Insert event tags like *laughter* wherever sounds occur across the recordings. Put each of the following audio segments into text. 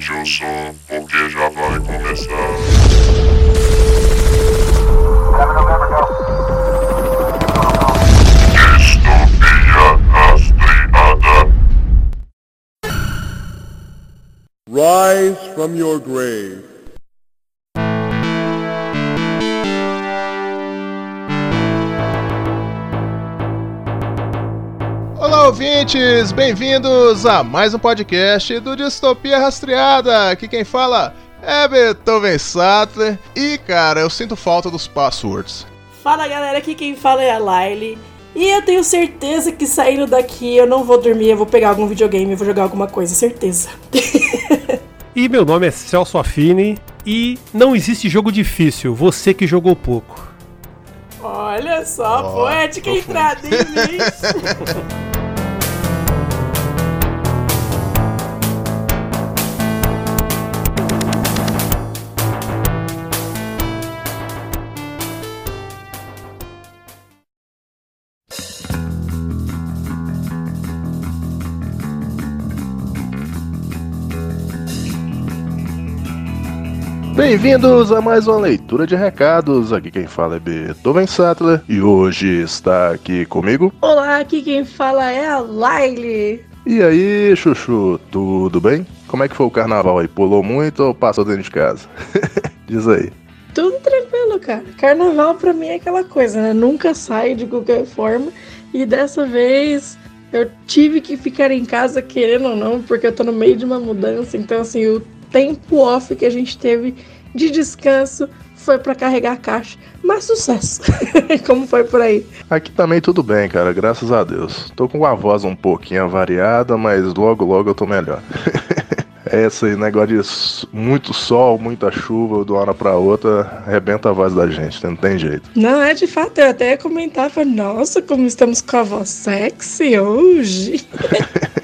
som, um porque já vai começar. Distopia. Rise from your grave. Olá, ouvintes! Bem-vindos a mais um podcast do Distopia Rastreada. Aqui quem fala é Beethoven Sattler. E, cara, eu sinto falta dos passwords. Fala galera, aqui quem fala é a Laile. E eu tenho certeza que saindo daqui eu não vou dormir, eu vou pegar algum videogame, eu vou jogar alguma coisa, certeza. *laughs* E meu nome é Celso Affini e não existe jogo difícil, você que jogou pouco. Olha só, Ó, poética entrada, hein, bicho? *laughs* Bem-vindos a mais uma leitura de recados. Aqui quem fala é Beethoven Sattler. E hoje está aqui comigo. Olá, aqui quem fala é a Laile. E aí, Chuchu, tudo bem? Como é que foi o carnaval aí? Pulou muito ou passou dentro de casa? *laughs* Diz aí. Tudo tranquilo, cara. Carnaval pra mim é aquela coisa, né? Nunca sai de qualquer forma. E dessa vez eu tive que ficar em casa, querendo ou não, porque eu tô no meio de uma mudança. Então, assim, o tempo off que a gente teve de descanso foi pra carregar a caixa. Mas sucesso! *laughs* Como foi por aí? Aqui também tudo bem, cara, graças a Deus. Tô com a voz um pouquinho variada, mas logo logo eu tô melhor. *laughs* É Esse negócio de muito sol, muita chuva, de uma hora pra outra, arrebenta a voz da gente, não tem jeito. Não, é de fato, eu até comentava, nossa, como estamos com a voz sexy hoje. *laughs*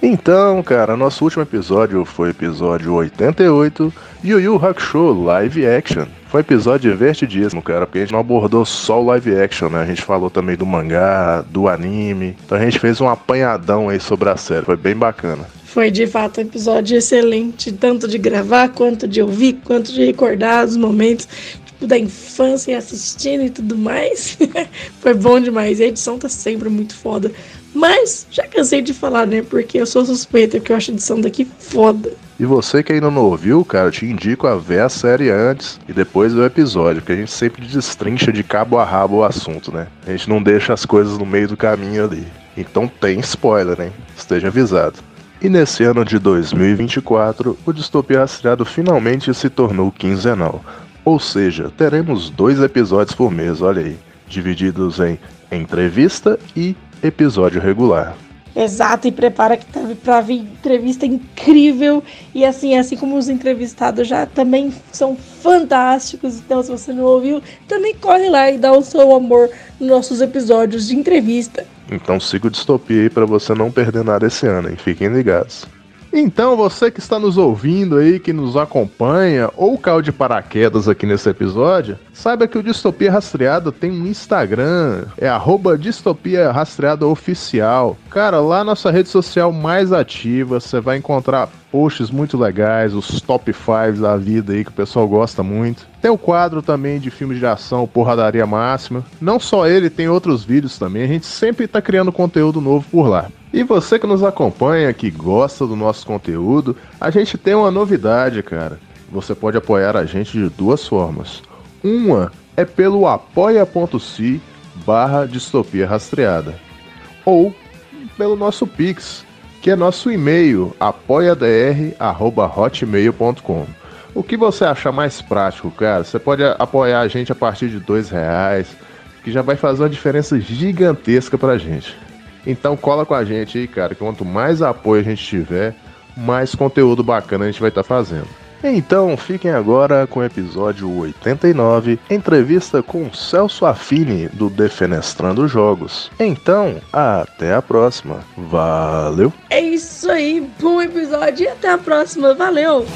Então, cara, nosso último episódio foi episódio 88, Yu Yu Hakusho Live Action. Foi um episódio divertidíssimo, cara, porque a gente não abordou só o live action, né? A gente falou também do mangá, do anime. Então a gente fez um apanhadão aí sobre a série, foi bem bacana. Foi de fato um episódio excelente, tanto de gravar, quanto de ouvir, quanto de recordar os momentos tipo, da infância assistindo e tudo mais. *laughs* Foi bom demais. E a edição tá sempre muito foda. Mas já cansei de falar, né? Porque eu sou suspeita, porque eu acho a edição daqui foda. E você que ainda não ouviu, cara, eu te indico a ver a série antes e depois ver o episódio, porque a gente sempre destrincha de cabo a rabo o assunto, né? A gente não deixa as coisas no meio do caminho ali. Então tem spoiler, hein? Esteja avisado. E nesse ano de 2024, o Distopia Rastreado finalmente se tornou quinzenal. Ou seja, teremos dois episódios por mês, olha aí, divididos em entrevista e episódio regular. Exato, e prepara que tá pra vir entrevista incrível. E assim, assim como os entrevistados já também são fantásticos. Então, se você não ouviu, também corre lá e dá o seu amor nos nossos episódios de entrevista. Então siga o Distopia aí pra você não perder nada esse ano, hein? Fiquem ligados. Então, você que está nos ouvindo aí, que nos acompanha, ou caiu de paraquedas aqui nesse episódio, saiba que o Distopia Rastreada tem um Instagram, é arroba Distopia Rastreada Oficial. Cara, lá nossa rede social mais ativa, você vai encontrar posts muito legais, os top 5 da vida aí que o pessoal gosta muito. Tem o quadro também de filmes de ação, Porradaria Máxima. Não só ele, tem outros vídeos também. A gente sempre tá criando conteúdo novo por lá. E você que nos acompanha, que gosta do nosso conteúdo, a gente tem uma novidade, cara. Você pode apoiar a gente de duas formas. Uma é pelo apoia.se barra distopia rastreada. Ou pelo nosso Pix, que é nosso e-mail, apoiadr.hotmail.com. O que você achar mais prático, cara? Você pode apoiar a gente a partir de dois reais, que já vai fazer uma diferença gigantesca pra gente. Então cola com a gente aí, cara, quanto mais apoio a gente tiver, mais conteúdo bacana a gente vai estar fazendo. Então fiquem agora com o episódio 89, entrevista com Celso Affini do Defenestrando Jogos. Então, até a próxima. Valeu! É isso aí, bom episódio e até a próxima. Valeu!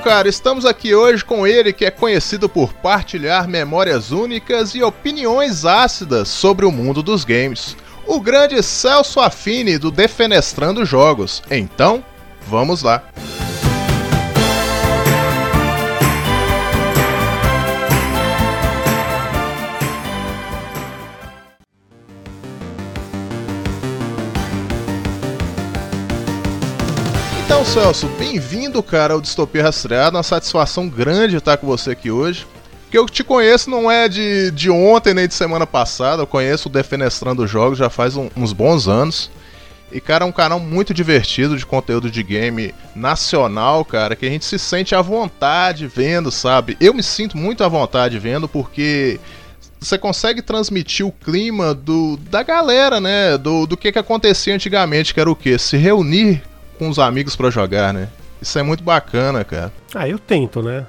Cara, estamos aqui hoje com ele que é conhecido por partilhar memórias únicas e opiniões ácidas sobre o mundo dos games. O grande Celso Affini do Defenestrando Jogos. Então, vamos lá. Então, Celso, bem-vindo, cara, ao Distopia Rastreada. Uma satisfação grande estar com você aqui hoje. Porque eu te conheço não é de, de ontem nem de semana passada. Eu conheço o Defenestrando Jogos já faz um- uns bons anos. E, cara, é um canal muito divertido de conteúdo de game nacional, cara, que a gente se sente à vontade vendo, sabe? Eu me sinto muito à vontade vendo porque você consegue transmitir o clima do, da galera, né? Do, do que, que acontecia antigamente, que era o quê? Se reunir com os amigos pra jogar, né? Isso é muito bacana, cara. Ah, eu tento, né?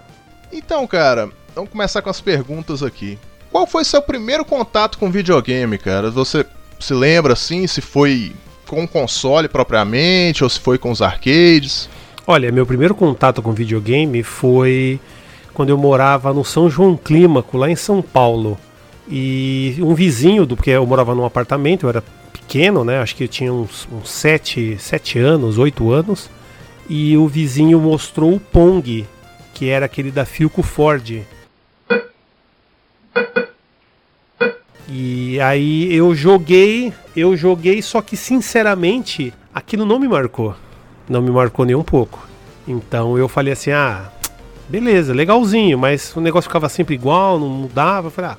Então, cara, vamos começar com as perguntas aqui. Qual foi seu primeiro contato com videogame, cara? Você se lembra assim, se foi com o console propriamente ou se foi com os arcades? Olha, meu primeiro contato com videogame foi quando eu morava no São João Clímaco, lá em São Paulo. E um vizinho, do porque eu morava num apartamento, eu era pequeno, né? Acho que eu tinha uns, uns sete, sete anos, oito anos. E o vizinho mostrou o Pong, que era aquele da Filco Ford. E aí eu joguei, eu joguei, só que sinceramente aquilo não me marcou. Não me marcou nem um pouco. Então eu falei assim: ah, beleza, legalzinho, mas o negócio ficava sempre igual, não mudava. Eu falei: ah,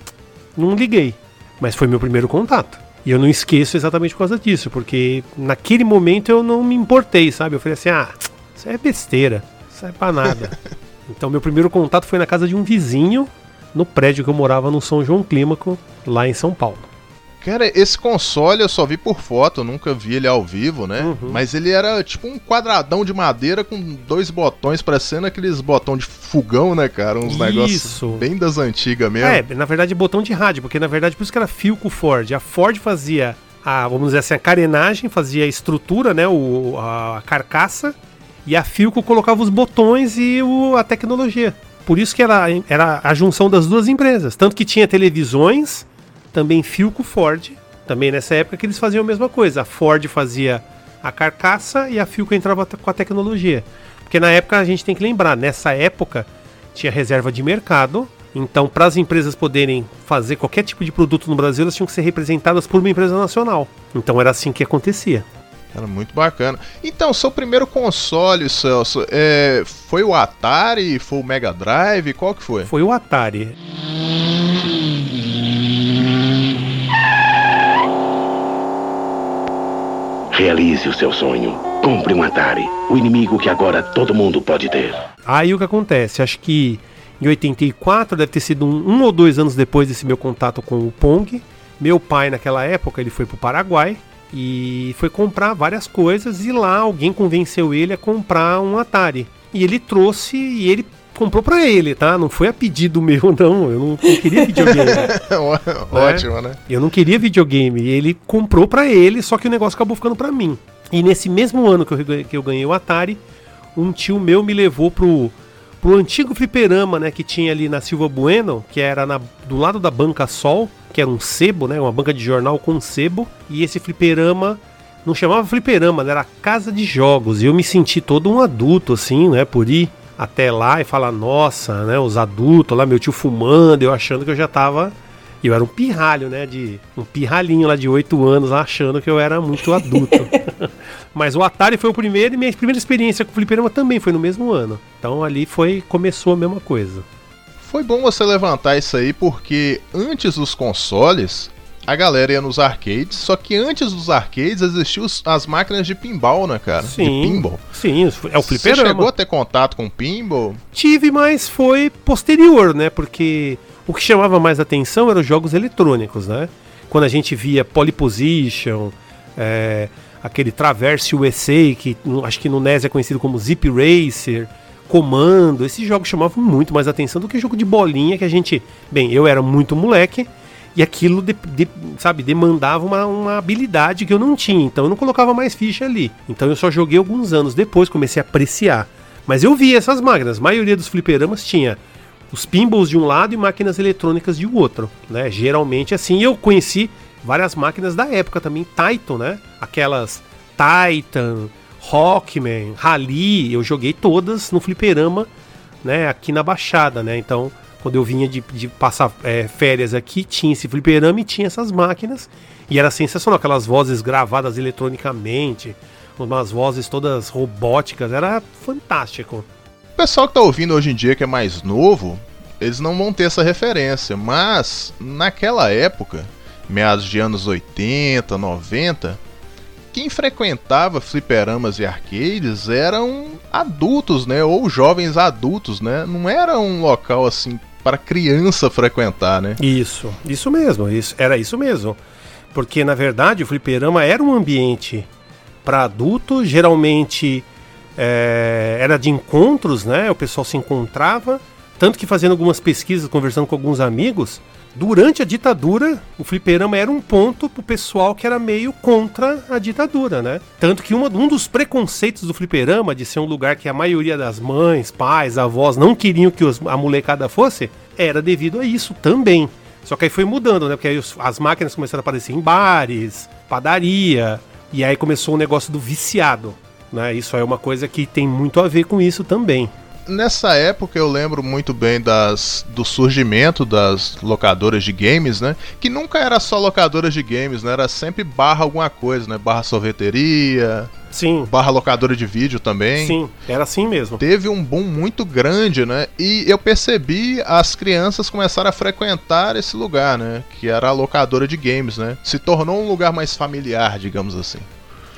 não liguei. Mas foi meu primeiro contato. E eu não esqueço exatamente por causa disso, porque naquele momento eu não me importei, sabe? Eu falei assim: ah, isso é besteira, isso é pra nada. *laughs* então meu primeiro contato foi na casa de um vizinho, no prédio que eu morava no São João Clímaco, lá em São Paulo. Cara, esse console eu só vi por foto, nunca vi ele ao vivo, né? Uhum. Mas ele era tipo um quadradão de madeira com dois botões, parecendo aqueles botão de fogão, né, cara? Uns Isso. negócios bem das antigas mesmo. É, na verdade botão de rádio, porque na verdade por isso que era com Ford. A Ford fazia a, vamos dizer assim, a carenagem, fazia a estrutura, né, o, a carcaça, e a Filco colocava os botões e o, a tecnologia. Por isso que era, era a junção das duas empresas. Tanto que tinha televisões, também Filco Ford, também nessa época que eles faziam a mesma coisa. A Ford fazia a carcaça e a Filco entrava com a tecnologia. Porque na época a gente tem que lembrar, nessa época tinha reserva de mercado. Então, para as empresas poderem fazer qualquer tipo de produto no Brasil, elas tinham que ser representadas por uma empresa nacional. Então era assim que acontecia. Era muito bacana. Então, seu primeiro console, Celso, é, foi o Atari? Foi o Mega Drive? Qual que foi? Foi o Atari. Realize o seu sonho. Compre um Atari, o inimigo que agora todo mundo pode ter. Aí o que acontece? Acho que em 84 deve ter sido um, um ou dois anos depois desse meu contato com o Pong. Meu pai, naquela época, ele foi pro Paraguai e foi comprar várias coisas. E lá alguém convenceu ele a comprar um Atari. E ele trouxe e ele comprou pra ele, tá? Não foi a pedido meu, *laughs* não. Eu não, não queria videogame. *laughs* Ótimo, né? Eu não queria videogame. Ele comprou pra ele, só que o negócio acabou ficando pra mim. E nesse mesmo ano que eu, ganhei- que eu ganhei o Atari, um tio meu me levou pro, pro antigo fliperama, né? Que tinha ali na Silva Bueno, que era na- do lado da Banca Sol, que era um sebo, né? Uma banca de jornal com sebo. E esse fliperama não chamava fliperama, né? Era casa de jogos. E eu me senti todo um adulto, assim, né? Por ir até lá e falar, nossa, né? Os adultos lá, meu tio fumando, eu achando que eu já tava. Eu era um pirralho, né? De um pirralhinho lá de 8 anos, lá, achando que eu era muito adulto. *laughs* Mas o Atari foi o primeiro e minha primeira experiência com o fliperama também foi no mesmo ano. Então ali foi começou a mesma coisa. Foi bom você levantar isso aí porque antes dos consoles, a galera ia nos arcades, só que antes dos arcades existiam as máquinas de pinball, né, cara? De pinball. Sim, é o Você fliperama. chegou a ter contato com pinball? Tive, mas foi posterior, né? Porque o que chamava mais atenção eram os jogos eletrônicos, né? Quando a gente via Polyposition, é, aquele Traverse USA, que acho que no NES é conhecido como Zip Racer, Comando, esses jogos chamavam muito mais atenção do que jogo de bolinha que a gente. Bem, eu era muito moleque e aquilo, de- de- sabe, demandava uma, uma habilidade que eu não tinha, então eu não colocava mais ficha ali. Então eu só joguei alguns anos depois, comecei a apreciar. Mas eu vi essas máquinas. A maioria dos fliperamas tinha os pinballs de um lado e máquinas eletrônicas de outro, né? Geralmente assim. Eu conheci várias máquinas da época também, Titan, né? Aquelas Titan, Rockman, Rally, eu joguei todas no fliperama, né? Aqui na Baixada, né? Então, quando eu vinha de, de passar é, férias aqui, tinha esse fliperama e tinha essas máquinas. E era sensacional, aquelas vozes gravadas eletronicamente, umas vozes todas robóticas, era fantástico. O pessoal que tá ouvindo hoje em dia, que é mais novo, eles não vão ter essa referência, mas naquela época, meados de anos 80, 90, quem frequentava fliperamas e arcades eram adultos, né? Ou jovens adultos, né? Não era um local assim para criança frequentar, né? Isso, isso mesmo, isso, era isso mesmo. Porque na verdade o fliperama era um ambiente para adultos, geralmente é, era de encontros, né? O pessoal se encontrava. Tanto que fazendo algumas pesquisas, conversando com alguns amigos, durante a ditadura, o fliperama era um ponto pro pessoal que era meio contra a ditadura, né? Tanto que uma, um dos preconceitos do fliperama, de ser um lugar que a maioria das mães, pais, avós não queriam que os, a molecada fosse, era devido a isso também. Só que aí foi mudando, né? Porque aí os, as máquinas começaram a aparecer em bares, padaria, e aí começou o negócio do viciado. Né? Isso é uma coisa que tem muito a ver com isso também. Nessa época eu lembro muito bem das, do surgimento das locadoras de games, né? Que nunca era só locadoras de games, né? Era sempre barra alguma coisa, né? Barra sorveteria, Sim, barra locadora de vídeo também. sim, era assim mesmo. Teve um boom muito grande, né? E eu percebi as crianças começaram a frequentar esse lugar, né? Que era a locadora de games, né? Se tornou um lugar mais familiar, digamos assim.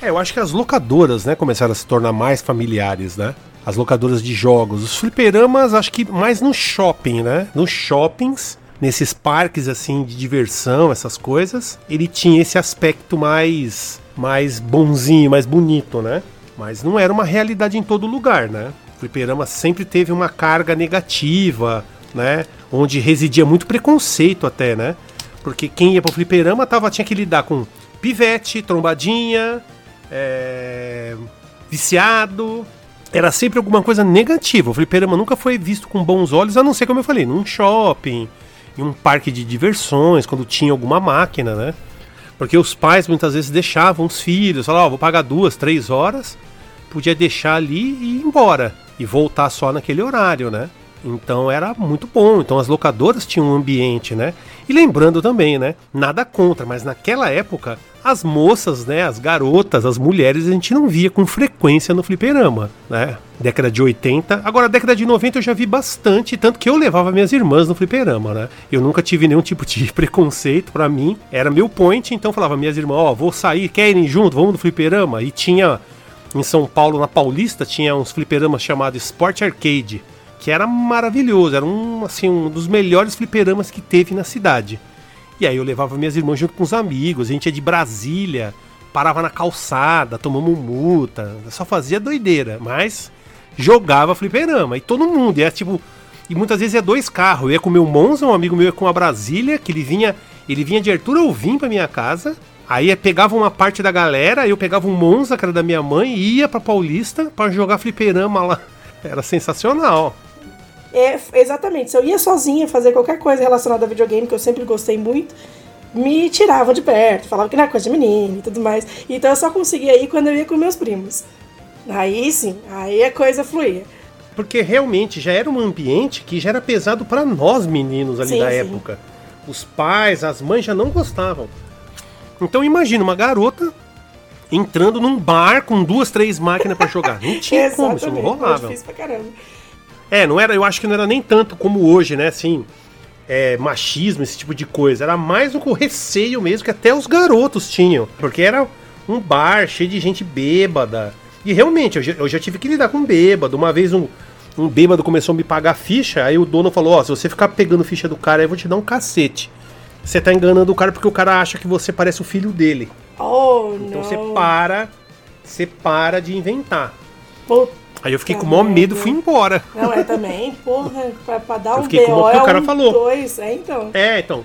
É, eu acho que as locadoras, né, começaram a se tornar mais familiares, né? As locadoras de jogos. Os fliperamas, acho que mais no shopping, né? Nos shoppings, nesses parques, assim, de diversão, essas coisas, ele tinha esse aspecto mais, mais bonzinho, mais bonito, né? Mas não era uma realidade em todo lugar, né? O fliperama sempre teve uma carga negativa, né? Onde residia muito preconceito até, né? Porque quem ia pro fliperama tava, tinha que lidar com pivete, trombadinha, é, viciado. Era sempre alguma coisa negativa. O fliperama nunca foi visto com bons olhos, a não ser, como eu falei, num shopping, em um parque de diversões, quando tinha alguma máquina, né? Porque os pais muitas vezes deixavam os filhos, falavam, ó, vou pagar duas, três horas, podia deixar ali e ir embora. E voltar só naquele horário, né? Então era muito bom. Então as locadoras tinham um ambiente, né? E lembrando também, né? Nada contra, mas naquela época as moças, né? As garotas, as mulheres a gente não via com frequência no fliperama, né? Década de 80. Agora, década de 90 eu já vi bastante, tanto que eu levava minhas irmãs no fliperama, né? Eu nunca tive nenhum *laughs* tipo de preconceito pra mim. Era meu point, então falava, minhas irmãs, ó, vou sair, querem junto? Vamos no fliperama? E tinha em São Paulo, na Paulista, tinha uns fliperamas chamados Sport Arcade, que era maravilhoso, era um, assim, um dos melhores fliperamas que teve na cidade. E aí eu levava minhas irmãs junto com os amigos, a gente ia de Brasília, parava na calçada, tomamos multa, só fazia doideira, mas jogava fliperama, e todo mundo, e era tipo... E muitas vezes é dois carros, eu ia com o meu Monza, um amigo meu ia com a Brasília, que ele vinha, ele vinha de Arthur Alvim pra minha casa, Aí eu pegava uma parte da galera, eu pegava um Monza, que era da minha mãe, e ia pra Paulista pra jogar fliperama lá. *laughs* Era sensacional. É, exatamente. Se eu ia sozinha fazer qualquer coisa relacionada a videogame, que eu sempre gostei muito, me tiravam de perto, falavam que não era coisa de menino e tudo mais. Então eu só conseguia ir quando eu ia com meus primos. Aí sim, aí a coisa fluía. Porque realmente já era um ambiente que já era pesado pra nós meninos ali Sim, da sim. época. Os pais, as mães já não gostavam. Então imagina uma garota entrando num bar com duas, três máquinas pra jogar. Não tinha como, isso não Exatamente, foi rolava. difícil pra caramba. É, não era, eu acho que não era nem tanto como hoje, né? Assim, é, machismo, esse tipo de coisa. Era mais um receio mesmo que até os garotos tinham. Porque era um bar cheio de gente bêbada. E realmente, eu já, eu já tive que lidar com bêbado. Uma vez um, um bêbado começou a me pagar ficha, aí o dono falou: Ó, se você ficar pegando ficha do cara, aí eu vou te dar um cacete. Você tá enganando o cara porque o cara acha que você parece o filho dele. Oh, Então não. você para, você para de inventar. Puta Aí eu fiquei com o maior medo e fui embora. Não, é também, porra, pra, pra dar Eu um fiquei com BO o que o é cara um falou. dois, é então. É, então.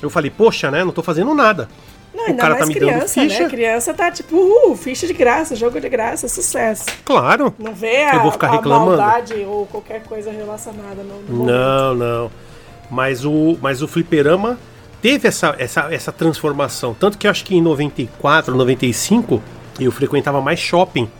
Eu falei, poxa, né? Não tô fazendo nada. Não, o ainda cara tá mais me dando criança, ficha. né? Criança tá tipo, uhul, ficha de graça, jogo de graça, sucesso. Claro. Não vê a, Eu vou ficar reclamando? maldade ou qualquer coisa relacionada no, no momento. Não, não. Mas o, mas o fliperama teve essa, essa, essa transformação. Tanto que eu acho que em 94, 95, eu frequentava mais shopping.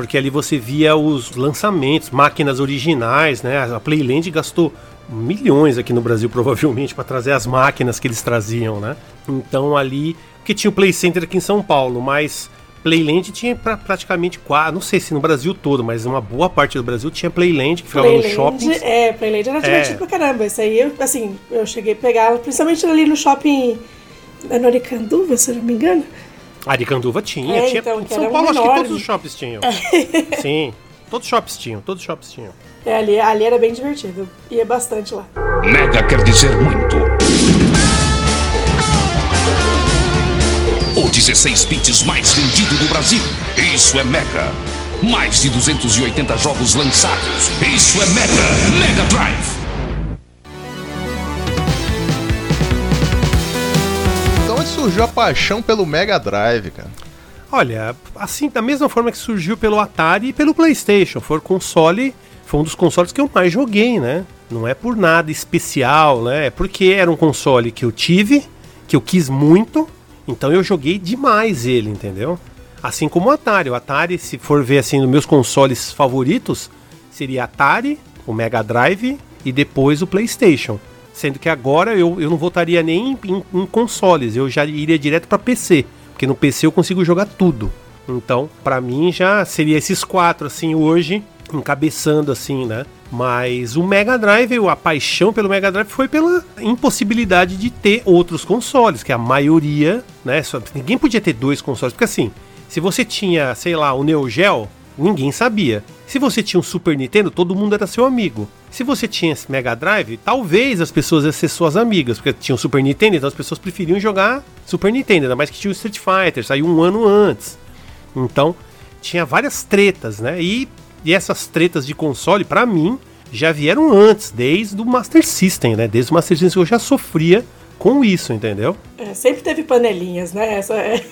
Porque ali você via os lançamentos, máquinas originais, né? A Playland gastou milhões aqui no Brasil, *laughs* provavelmente, para trazer as máquinas que eles traziam, né? Então ali. Porque tinha o Play Center aqui em São Paulo, mas Playland tinha pra, praticamente quase. Não sei se no Brasil todo, mas uma boa parte do Brasil tinha Playland, que ficava Playland, shoppings. é, Playland era divertido É. pra caramba. Isso aí, eu, assim, eu cheguei a pegar, principalmente ali no shopping é no Aricanduva, se eu não me engano. Aricanduva tinha, É, tinha. então, São Paulo, um acho que todos os shoppings tinham. *laughs* Sim, todos os shoppings tinham, todos os shoppings tinham. É, ali, ali era bem divertido. Ia bastante lá. Mega quer dizer muito. O 16 bits mais vendido do Brasil. Isso é Mega. Mais de 280 jogos lançados. Isso é Mega. Mega Drive. Surgiu a paixão pelo Mega Drive, cara? Olha, assim, da mesma forma que surgiu pelo Atari e pelo PlayStation, foi console, foi um dos consoles que eu mais joguei, né? Não é por nada especial, né? É porque era um console que eu tive, que eu quis muito, então eu joguei demais ele, entendeu? Assim como o Atari. O Atari, se for ver assim, nos meus consoles favoritos, seria Atari, o Mega Drive e depois o PlayStation. Sendo que agora eu, eu não votaria nem em, em consoles, eu já iria direto para PC. Porque no PC eu consigo jogar tudo. Então, pra mim já seria esses quatro, assim, hoje, encabeçando, assim, né? Mas o Mega Drive, a paixão pelo Mega Drive foi pela impossibilidade de ter outros consoles, que a maioria, né? Só, ninguém podia ter dois consoles, porque assim, se você tinha, sei lá, o Neo Geo, ninguém sabia. Se você tinha um Super Nintendo, todo mundo era seu amigo. Se você tinha esse Mega Drive, talvez as pessoas iam ser suas amigas, porque tinha um Super Nintendo, então as pessoas preferiam jogar Super Nintendo, ainda mais que tinha o Street Fighter, saiu um ano antes. Então, tinha várias tretas, né? E, e essas tretas de console, pra mim, já vieram antes, desde o Master System, né? Desde o Master System eu já sofria com isso, entendeu? É, sempre teve panelinhas, né? Essa é.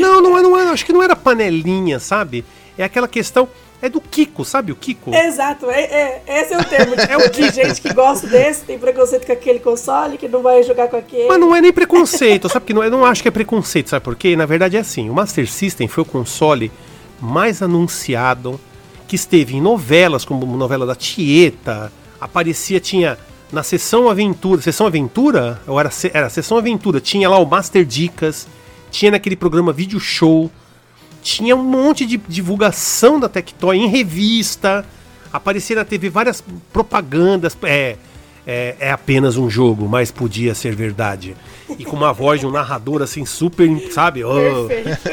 Não, não é, não é, acho que não era panelinha, sabe? É aquela questão, é do Kiko, sabe o Kiko? Exato, é, é- esse é o termo. Tipo, de *laughs* gente que gosta desse, tem preconceito com aquele console, que não vai jogar com aquele. Mas não é nem preconceito, sabe? Que não, eu não acho que é preconceito, sabe por quê? Na verdade é assim, o Master System foi o console mais anunciado, que esteve em novelas, como novela da Tieta, aparecia, tinha na Sessão Aventura, Sessão Aventura? Ou era, era Sessão Aventura, tinha lá o Master Dicas, tinha naquele programa Vídeo Show, tinha um monte de divulgação da Tectoy em revista, aparecia na TV várias propagandas, é, é, é apenas um jogo, mas podia ser verdade. E com uma voz de um narrador assim super, sabe? Oh.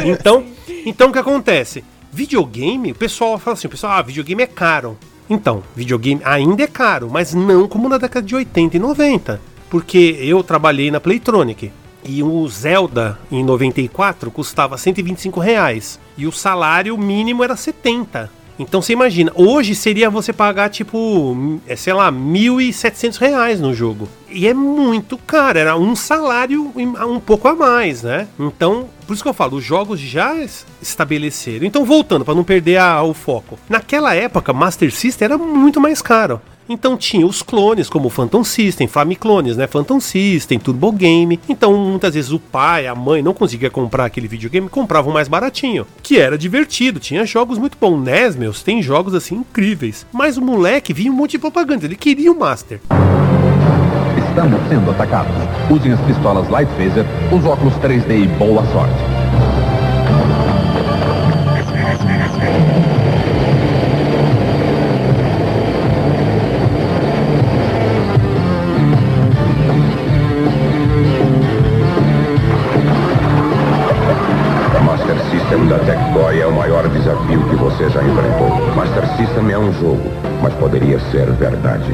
Então, então o que acontece? Videogame, o pessoal fala assim, o pessoal, ah, videogame é caro. Então, videogame ainda é caro, mas não como na década de 80 e 90. Porque eu trabalhei na Playtronic. E o Zelda, em 94, custava 125 reais. E o salário mínimo era 70. Então você imagina, hoje seria você pagar tipo, é, sei lá, 1.700 reais no jogo. E é muito caro, era um salário um pouco a mais, né? Então, por isso que eu falo, os jogos já es- estabeleceram. Então, voltando, para não perder a- o foco. Naquela época, Master System era muito mais caro. Então tinha os clones, como Phantom System, Famiclones, né? Phantom System, Turbo Game. Então, muitas vezes o pai, a mãe não conseguia comprar aquele videogame, compravam mais baratinho. Que era divertido, tinha jogos muito bons. NES, meus, tem jogos assim incríveis. Mas o moleque via um monte de propaganda, ele queria o Master. Estamos sendo atacados. Usem as pistolas Light Phaser, os óculos 3D e boa sorte. Verdade.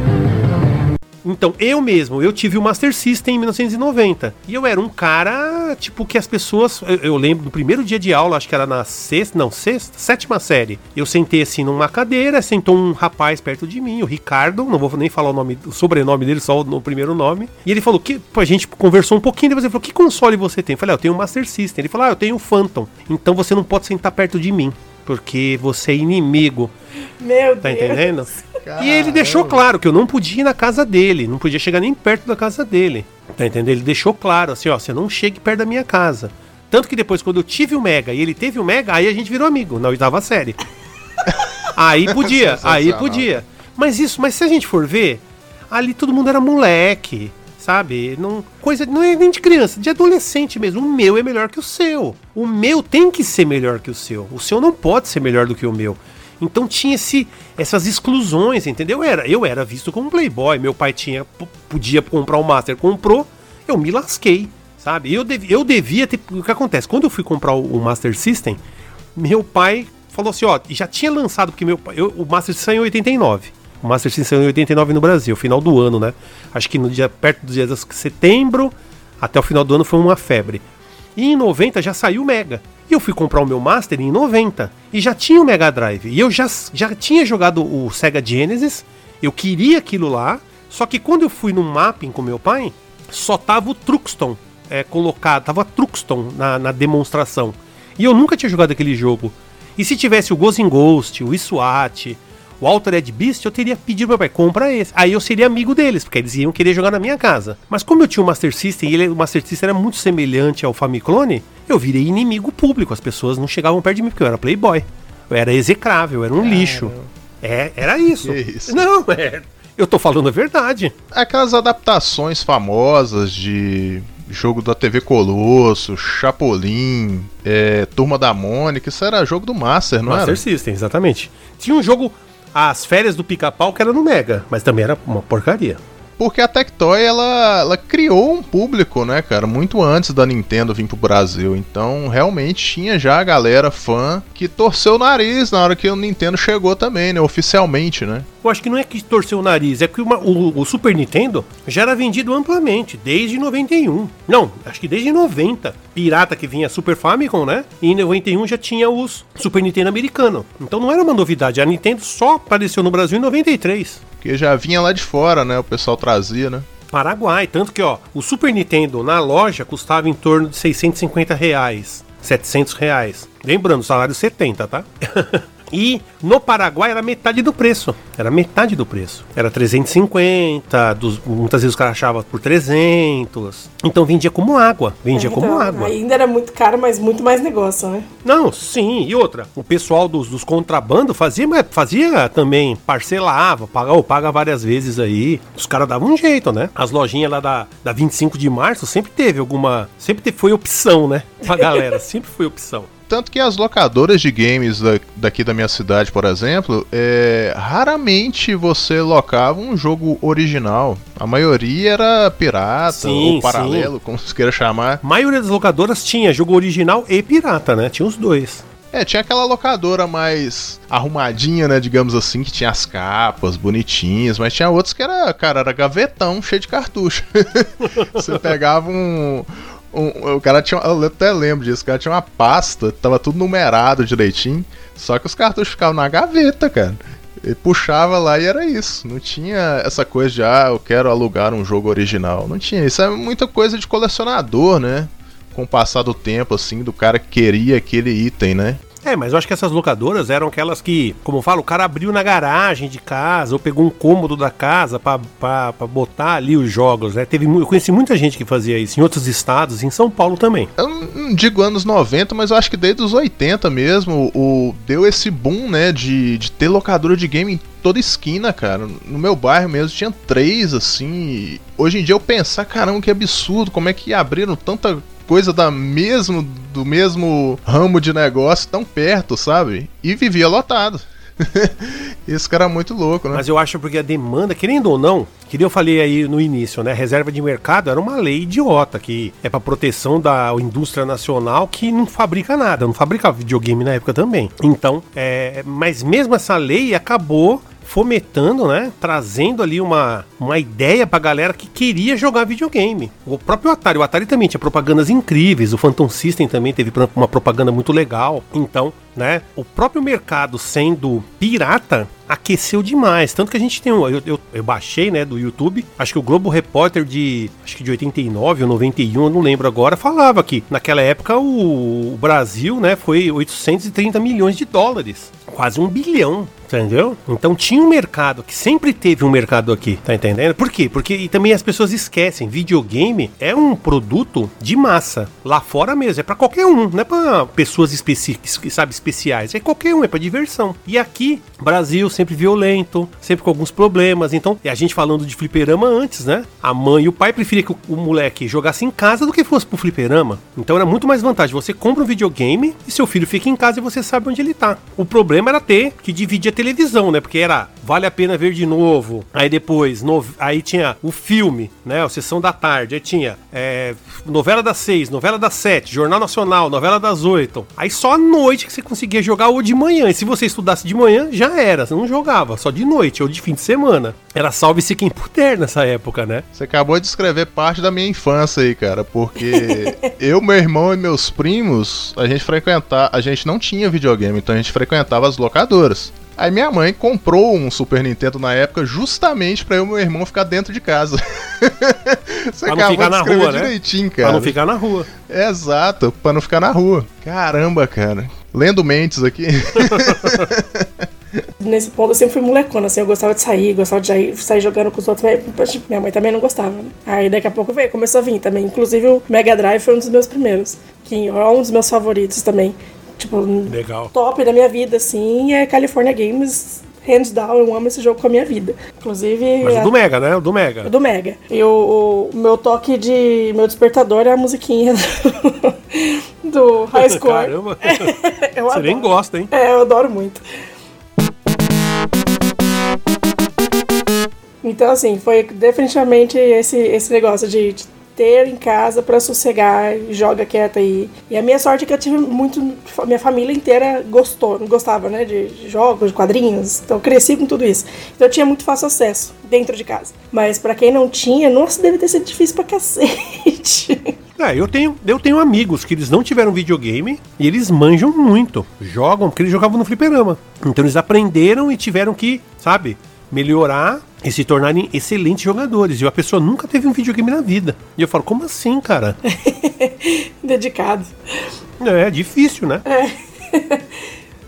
Então, eu mesmo, eu tive o Master System em 1990. E eu era um cara, tipo, que as pessoas. Eu, eu lembro do primeiro dia de aula, acho que era na sexta, não, sexta, sétima série. Eu sentei assim numa cadeira, sentou um rapaz perto de mim, o Ricardo, não vou nem falar o nome, o sobrenome dele, só o primeiro nome. E ele falou que, pô, a gente conversou um pouquinho, depois ele falou: que console você tem? Eu falei, ah, eu tenho o Master System. Ele falou, ah, eu tenho o Phantom. Então você não pode sentar perto de mim. Porque você é inimigo. Meu Tá Deus. entendendo? E ele deixou claro que eu não podia ir na casa dele, não podia chegar nem perto da casa dele. Tá entendendo? Ele deixou claro assim, ó, você não chegue perto da minha casa. Tanto que depois, quando eu tive o Mega e ele teve o Mega, aí a gente virou amigo, na oitava série. *laughs* aí podia, aí podia. Mas isso, mas se a gente for ver, ali todo mundo era moleque, sabe? Não, coisa não é nem de criança, de adolescente mesmo. O meu é melhor que o seu. O meu tem que ser melhor que o seu. O seu não pode ser melhor do que o meu. Então tinha esse, essas exclusões, entendeu? Eu era, eu era visto como um playboy. Meu pai tinha podia comprar o Master, comprou, eu me lasquei, sabe? Eu, dev, eu devia ter. O que acontece? Quando eu fui comprar o, o Master System, meu pai falou assim: ó, já tinha lançado, porque meu pai. eu- o Master System saiu em 89. O Master System saiu em 89 no Brasil, final do ano, né? Acho que no dia perto dos dias de setembro, até o final do ano foi uma febre. E em 90 já saiu o Mega. E eu fui comprar o meu Master em 90 e já tinha o Mega Drive. E eu já, já tinha jogado o Sega Genesis, eu queria aquilo lá, só que quando eu fui no mapping com meu pai, só tava o Truxton é, colocado, tava Truxton na, na demonstração. E eu nunca tinha jogado aquele jogo. E se tivesse o Ghost in Ghost, o SWAT, o Altered Beast, eu teria pedido pro meu pai, compra esse. Aí eu seria amigo deles, porque eles iam querer jogar na minha casa. Mas como eu tinha o Master System e ele, o Master System era muito semelhante ao Famiclone, eu virei inimigo público. As pessoas não chegavam perto de mim, porque eu era playboy. Eu era execrável, eu era um lixo. É, era isso. Isso? Não, é. Eu tô falando a verdade. Aquelas adaptações famosas de jogo da TV Colosso, Chapolin, é, Turma da Mônica, isso era jogo do Master, não Master era? System, exatamente. Tinha um jogo, As Férias do Pica-Pau, que era no Mega, mas também era uma porcaria. Porque a Tectoy, ela, ela criou um público, né, cara, muito antes da Nintendo vir pro Brasil. Então, realmente tinha já a galera fã que torceu o nariz na hora que o Nintendo chegou também, né, oficialmente, né? Eu acho que não é que torceu o nariz, é que uma- o, o Super Nintendo já era vendido amplamente, desde 91. Não, acho que desde 90. Pirata que vinha Super Famicom, né? E em 91 já tinha os Super Nintendo americano. Então não era uma novidade, a Nintendo só apareceu no Brasil em 93. Porque já vinha lá de fora, né, o pessoal trazia, né? Paraguai, tanto que ó, o Super Nintendo na loja custava em torno de 650 reais, 700 reais. Lembrando, salário 70, tá? *laughs* e no Paraguai era metade do preço, era metade do preço. Era 350, dos, muitas vezes os caras achavam por 300. Então vendia como água, vendia como Então, água. Ainda era muito caro, mas muito mais negócio, né? Não, sim, e outra, o pessoal dos, dos contrabando fazia, fazia também, parcelava, paga, ou paga várias vezes aí. Os caras davam um jeito, né? As lojinhas lá da, da 25 de março sempre teve alguma. Sempre te- foi opção, né? Pra galera, *laughs* sempre foi opção. Tanto que as locadoras de games da- daqui da minha cidade, por exemplo, é, raramente você locava um jogo original. A maioria era pirata Sim, ou paralelo, como você queira chamar. A maioria das locadoras tinha jogo original e pirata, né? Tinha os dois. É, tinha aquela locadora mais arrumadinha, né, digamos assim, que tinha as capas bonitinhas, mas tinha outros que era, cara, era gavetão cheio de cartucho. *laughs* você pegava um, um- O cara tinha. Eu até lembro disso, o cara tinha uma pasta, tava tudo numerado direitinho, só que os cartuchos ficavam na gaveta, cara. Ele puxava lá e era isso. Não tinha essa coisa de, ah, eu quero alugar um jogo original. Não tinha. Isso é muita coisa de colecionador, né? Com o passar do tempo, assim, do cara que queria aquele item, né? É, mas eu acho que essas locadoras eram aquelas que, como falo, o cara abriu na garagem de casa ou pegou um cômodo da casa pra botar ali os jogos, né? Teve, eu conheci muita gente que fazia isso em outros estados, em São Paulo também. Eu não digo anos 90, mas eu acho que desde os 80 mesmo, o, deu esse boom, né, de, de ter locadora de game em toda esquina, cara. No meu bairro mesmo tinha três, assim. Hoje em dia eu pensar, caramba, que absurdo, como é que abriram tanta coisa da mesmo, do mesmo ramo de negócio tão perto, sabe? E vivia lotado. *laughs* Esse cara é muito louco, né? Mas eu acho porque a demanda, querendo ou não, que nem eu falei aí no início, né? Reserva de mercado era uma lei idiota, que é pra proteção da indústria nacional que não fabrica nada, não fabrica videogame na época também. Então, é, mas mesmo essa lei acabou fomentando, né? Trazendo ali uma, uma ideia pra galera que queria jogar videogame. O próprio Atari, o Atari também tinha propagandas incríveis, o Phantom System também teve uma propaganda muito legal. Então, né? O próprio mercado sendo pirata aqueceu demais. Tanto que a gente tem um. Eu, eu, eu baixei, né, do YouTube. Acho que o Globo Repórter de. Acho que de 89 ou 91, eu não lembro agora, falava que naquela época o, o Brasil, né, foi 830 milhões de dólares. Quase um bilhão. Entendeu? Então tinha um mercado que sempre teve um mercado aqui, tá entendendo? Por quê? Porque e também as pessoas esquecem, videogame é um produto de massa. Lá fora mesmo, é pra qualquer um, não é pra pessoas específicas, sabe, especiais. É qualquer um, é pra diversão. E aqui, Brasil sempre violento, sempre com alguns problemas. Então, e a gente falando de fliperama antes, né? A mãe e o pai preferiam que o, moleque jogasse em casa do que fosse pro fliperama. Então era muito mais vantagem. Você compra um videogame e seu filho fica em casa e você sabe onde ele tá. O problema era ter que dividir televisão, né? Porque era vale a pena ver de novo. Aí depois, no- aí tinha o filme, né? A sessão da tarde. Aí tinha é, novela das seis, novela das sete, Jornal Nacional, novela das oito. Aí só à noite que você conseguia jogar ou de manhã. E se você estudasse de manhã, já era. Você não jogava, só de noite ou de fim de semana. Era salve-se quem puder nessa época, né? Você acabou de escrever parte da minha infância aí, cara, porque *laughs* eu, meu irmão e meus primos, a gente frequentava, a gente não tinha videogame, então a gente frequentava as locadoras. Aí minha mãe comprou um Super Nintendo na época justamente pra eu e meu irmão ficar dentro de casa. *laughs* Você Pra não ficar na rua, né? direitinho, Pra cara. não ficar na rua. Exato, pra não ficar na rua. Caramba, cara. Lendo mentes aqui. *laughs* Nesse ponto eu sempre fui molecona, assim, eu gostava de sair, gostava de ir- sair jogando com os outros, mas tipo, minha mãe também não gostava, né? Aí daqui a pouco veio, começou a vir também. Inclusive o Mega Drive foi um dos meus primeiros, que é um dos meus favoritos também. Tipo, Legal. top da minha vida, assim, é California Games, hands down, eu amo esse jogo com a minha vida. Inclusive. Mas a- o do Mega, né? O do Mega. do Mega. E o, o meu toque de. Meu despertador é a musiquinha do, *laughs* do High Score. Caramba. *laughs* Eu Você nem adoro. gosta, hein? É, eu adoro muito. Então, assim, foi definitivamente esse, esse negócio de, de ter em casa pra sossegar, joga quieta aí. E a minha sorte é que eu tive muito. Minha família inteira gostou, gostava, né? De jogos, de quadrinhos. Então eu cresci com tudo isso. Então eu tinha muito fácil acesso dentro de casa. Mas pra quem não tinha, nossa, deve ter sido difícil pra cacete. *laughs* É, eu tenho, eu tenho amigos que eles não tiveram videogame e eles manjam muito. Jogam, porque eles jogavam no fliperama. Então eles aprenderam e tiveram que, sabe, melhorar e se tornarem excelentes jogadores. E a pessoa nunca teve um videogame na vida. E eu falo, como assim, cara? *laughs* Dedicado. É, difícil, né? *laughs*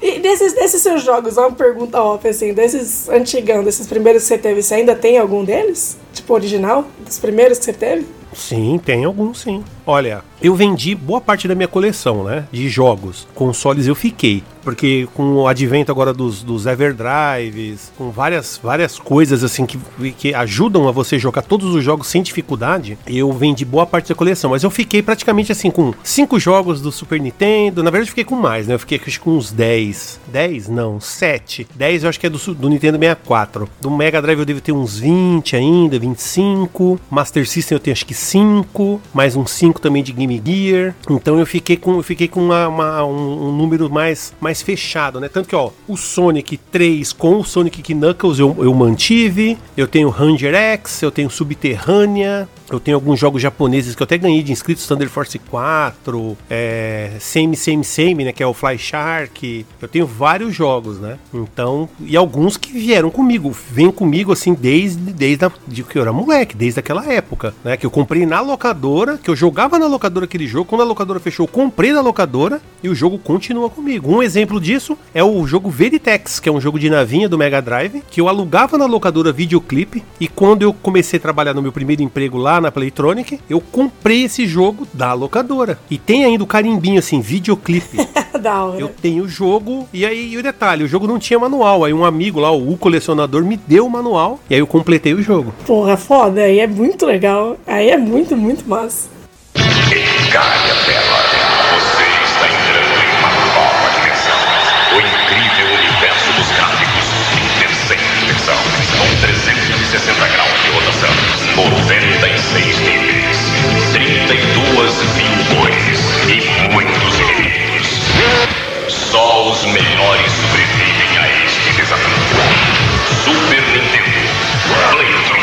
E desses, desses seus jogos, uma pergunta off, assim, desses antigão, desses primeiros que você teve, você ainda tem algum deles? Tipo, original? Dos primeiros que você teve? Sim, tem alguns sim. Olha, eu vendi boa parte da minha coleção, né? De jogos. Consoles eu fiquei. Porque com o advento agora dos, dos Everdrives, com várias, várias coisas assim que, que ajudam a você jogar todos os jogos sem dificuldade, eu vendi boa parte da coleção. Mas eu fiquei praticamente assim com cinco jogos do Super Nintendo. Na verdade, eu fiquei com mais, né? Eu fiquei acho, com uns 10. 10? Não, 7. 10 eu acho que é do, do Nintendo 64. Do Mega Drive eu devo ter uns 20 ainda, 25. Master System eu tenho acho que 5. Mais uns 5 também de Game Gear. Então eu fiquei com, eu fiquei com uma- uma- um, um número mais, mais fechado, né? Tanto que, ó, o Sonic 3 com o Sonic Knuckles eu, eu mantive. Eu tenho Ranger X, eu tenho Subterrânea. Eu tenho alguns jogos japoneses que eu até ganhei de inscritos, Thunder Force 4, é, Same Same Same, né, que é o Fly Shark. Eu tenho vários jogos, né? Então, e alguns que vieram comigo, vêm comigo assim desde desde a, de que eu era moleque, desde aquela época, né, que eu comprei na locadora, que eu jogava na locadora aquele jogo, quando a locadora fechou, eu comprei na locadora e o jogo continua comigo. Um exemplo disso é o jogo Veritex, que é um jogo de navinha do Mega Drive, que eu alugava na locadora videoclipe e quando eu comecei a trabalhar no meu primeiro emprego lá na Playtronic, eu comprei esse jogo da locadora. E tem ainda o carimbinho assim, videoclipe. *laughs* da hora. Eu tenho o jogo, e aí e o detalhe, o jogo não tinha manual. Aí um amigo lá, o colecionador, me deu o manual, e aí eu completei o jogo. Porra, foda. Aí é muito legal. Aí é muito, muito massa. Encalha, Bela! Você está entrando em uma nova dimensão. O incrível universo dos gráficos Inter sem dimensão. Com 360 graus de rotação, 96 níveis, 32 mil cores e muitos inimigos. Só os melhores sobrevivem a este desafio. Super Nintendo, Playtron.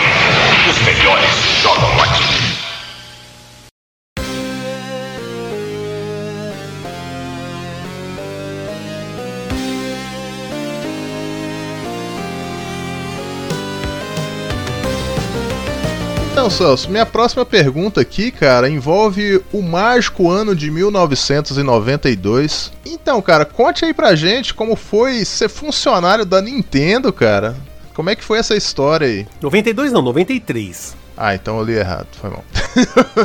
Os melhores jogam aqui. Então, Celso, minha próxima pergunta aqui, cara, envolve o mágico ano de 1992. Então, cara, conte aí pra gente como foi ser funcionário da Nintendo, cara. Como é que foi essa história aí? 92 não, 93. Ah, então eu li errado, foi mal.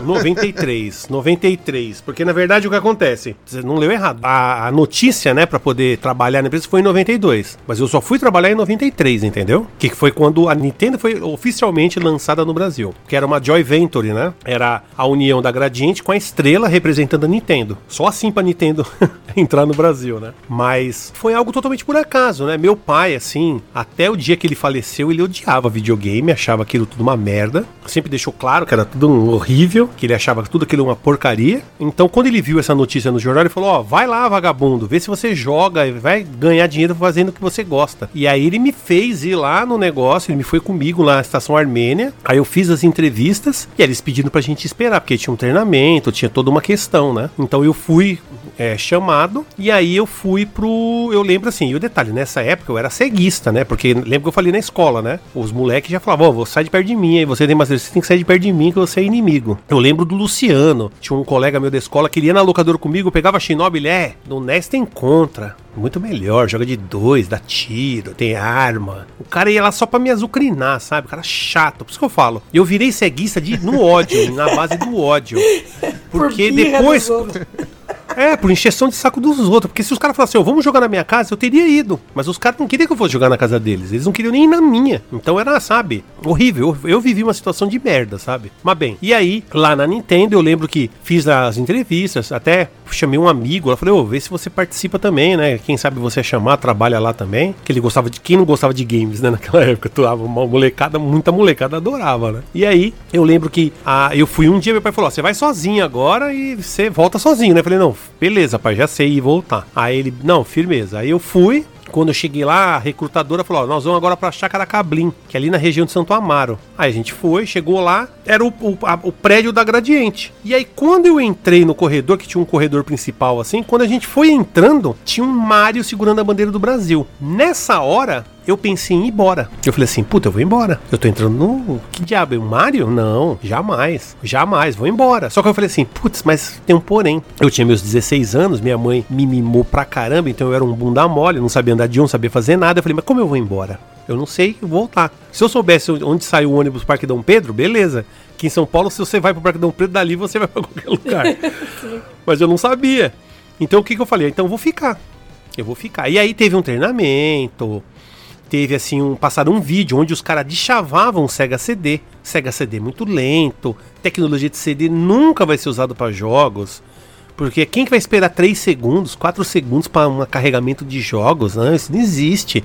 93, 93. Porque na verdade o que acontece? Você não leu errado. A, a notícia, né, pra poder trabalhar na empresa foi em 92. Mas eu só fui trabalhar em 93, entendeu? Que foi quando a Nintendo foi oficialmente lançada no Brasil. Que era uma Joy Venture, né? Era a união da Gradiente com a estrela representando a Nintendo. Só assim pra Nintendo *laughs* entrar no Brasil, né? Mas foi algo totalmente por acaso, né? Meu pai, assim, até o dia que ele faleceu, ele odiava videogame, achava aquilo tudo uma merda. Sempre deixou claro que era tudo um horrível, que ele achava tudo aquilo uma porcaria. Então, quando ele viu essa notícia no jornal, ele falou: Ó, vai lá, vagabundo, vê se você joga e vai ganhar dinheiro fazendo o que você gosta. E aí ele me fez ir lá no negócio, ele me foi comigo lá na estação Armênia. Aí eu fiz as entrevistas e eles pedindo pra gente esperar, porque tinha um treinamento, tinha toda uma questão, né? Então eu fui é, chamado e aí eu fui pro. Eu lembro assim, e o detalhe, nessa época eu era ceguista, né? Porque lembra que eu falei na escola, né? Os moleques já falavam: Ó, vou sair de perto de mim, aí você tem mais você tem que sair de perto de mim que você é inimigo. Eu lembro do Luciano, tinha um colega meu da escola que ele ia na locadora comigo, pegava Shinobi, ele é, no NES tem contra. Muito melhor, joga de dois, dá tiro, tem arma. O cara ia lá só pra me azucrinar, sabe? O cara chato, por isso que eu falo. Eu virei ceguista de, no ódio, na base do ódio. *laughs* Porque Por depois. *laughs* É, por encheção de saco dos outros. Porque se os caras falassem, ó, vamos jogar na minha casa, eu teria ido. Mas os caras não queriam que eu fosse jogar na casa deles. Eles não queriam nem ir na minha. Então era, sabe, horrível. Eu, eu vivi uma situação de merda, sabe? Mas bem, e aí, lá na Nintendo, eu lembro que fiz as entrevistas, até chamei um amigo, eu falei, ô, vê se você participa também, né? Quem sabe você chamar, trabalha lá também. Que ele gostava de. Quem não gostava de games, né? *laughs* Naquela época, tu tava uma molecada, muita molecada adorava, né? E aí, eu lembro que ah, eu fui um dia, meu pai falou: você vai sozinho agora e você volta sozinho, né? Eu falei, não, beleza, pai, já sei ir voltar. Aí ele, não, firmeza. Aí eu fui. Quando eu cheguei lá, a recrutadora falou: ó, nós vamos agora pra Chácara Cablim, que é ali na região de Santo Amaro. Aí a gente foi, chegou lá, era o, o, a- o prédio da Gradiente. E aí, quando eu entrei no corredor, que tinha um corredor principal assim, quando a gente foi entrando, tinha um Mário segurando a bandeira do Brasil. Nessa hora, eu pensei em ir embora. Eu falei assim, puta, eu vou embora. Eu tô entrando no. Que diabo? é O Mario? Não, jamais. Jamais, vou embora. Só que eu falei assim, putz, mas tem um porém. Eu tinha meus 16 anos, minha mãe me mimou pra caramba, então eu era um bunda mole, não sabia andar de um, não sabia fazer nada. Eu falei, mas como eu vou embora? Eu não sei, voltar. Se eu soubesse onde saiu o ônibus Parque Dom Pedro, beleza. Aqui em São Paulo, se você vai pro Parque Dom Pedro, dali você vai pra qualquer lugar. *laughs* mas eu não sabia. Então o que, que eu falei? Então eu vou ficar. Eu vou ficar. E aí teve um treinamento, teve assim um passaram um vídeo onde os caras deschavavam o Sega CD. Sega CD muito lento, tecnologia de CD nunca vai ser usado para jogos. Porque quem que vai esperar 3 segundos, 4 segundos para um carregamento de jogos? Não, isso não existe.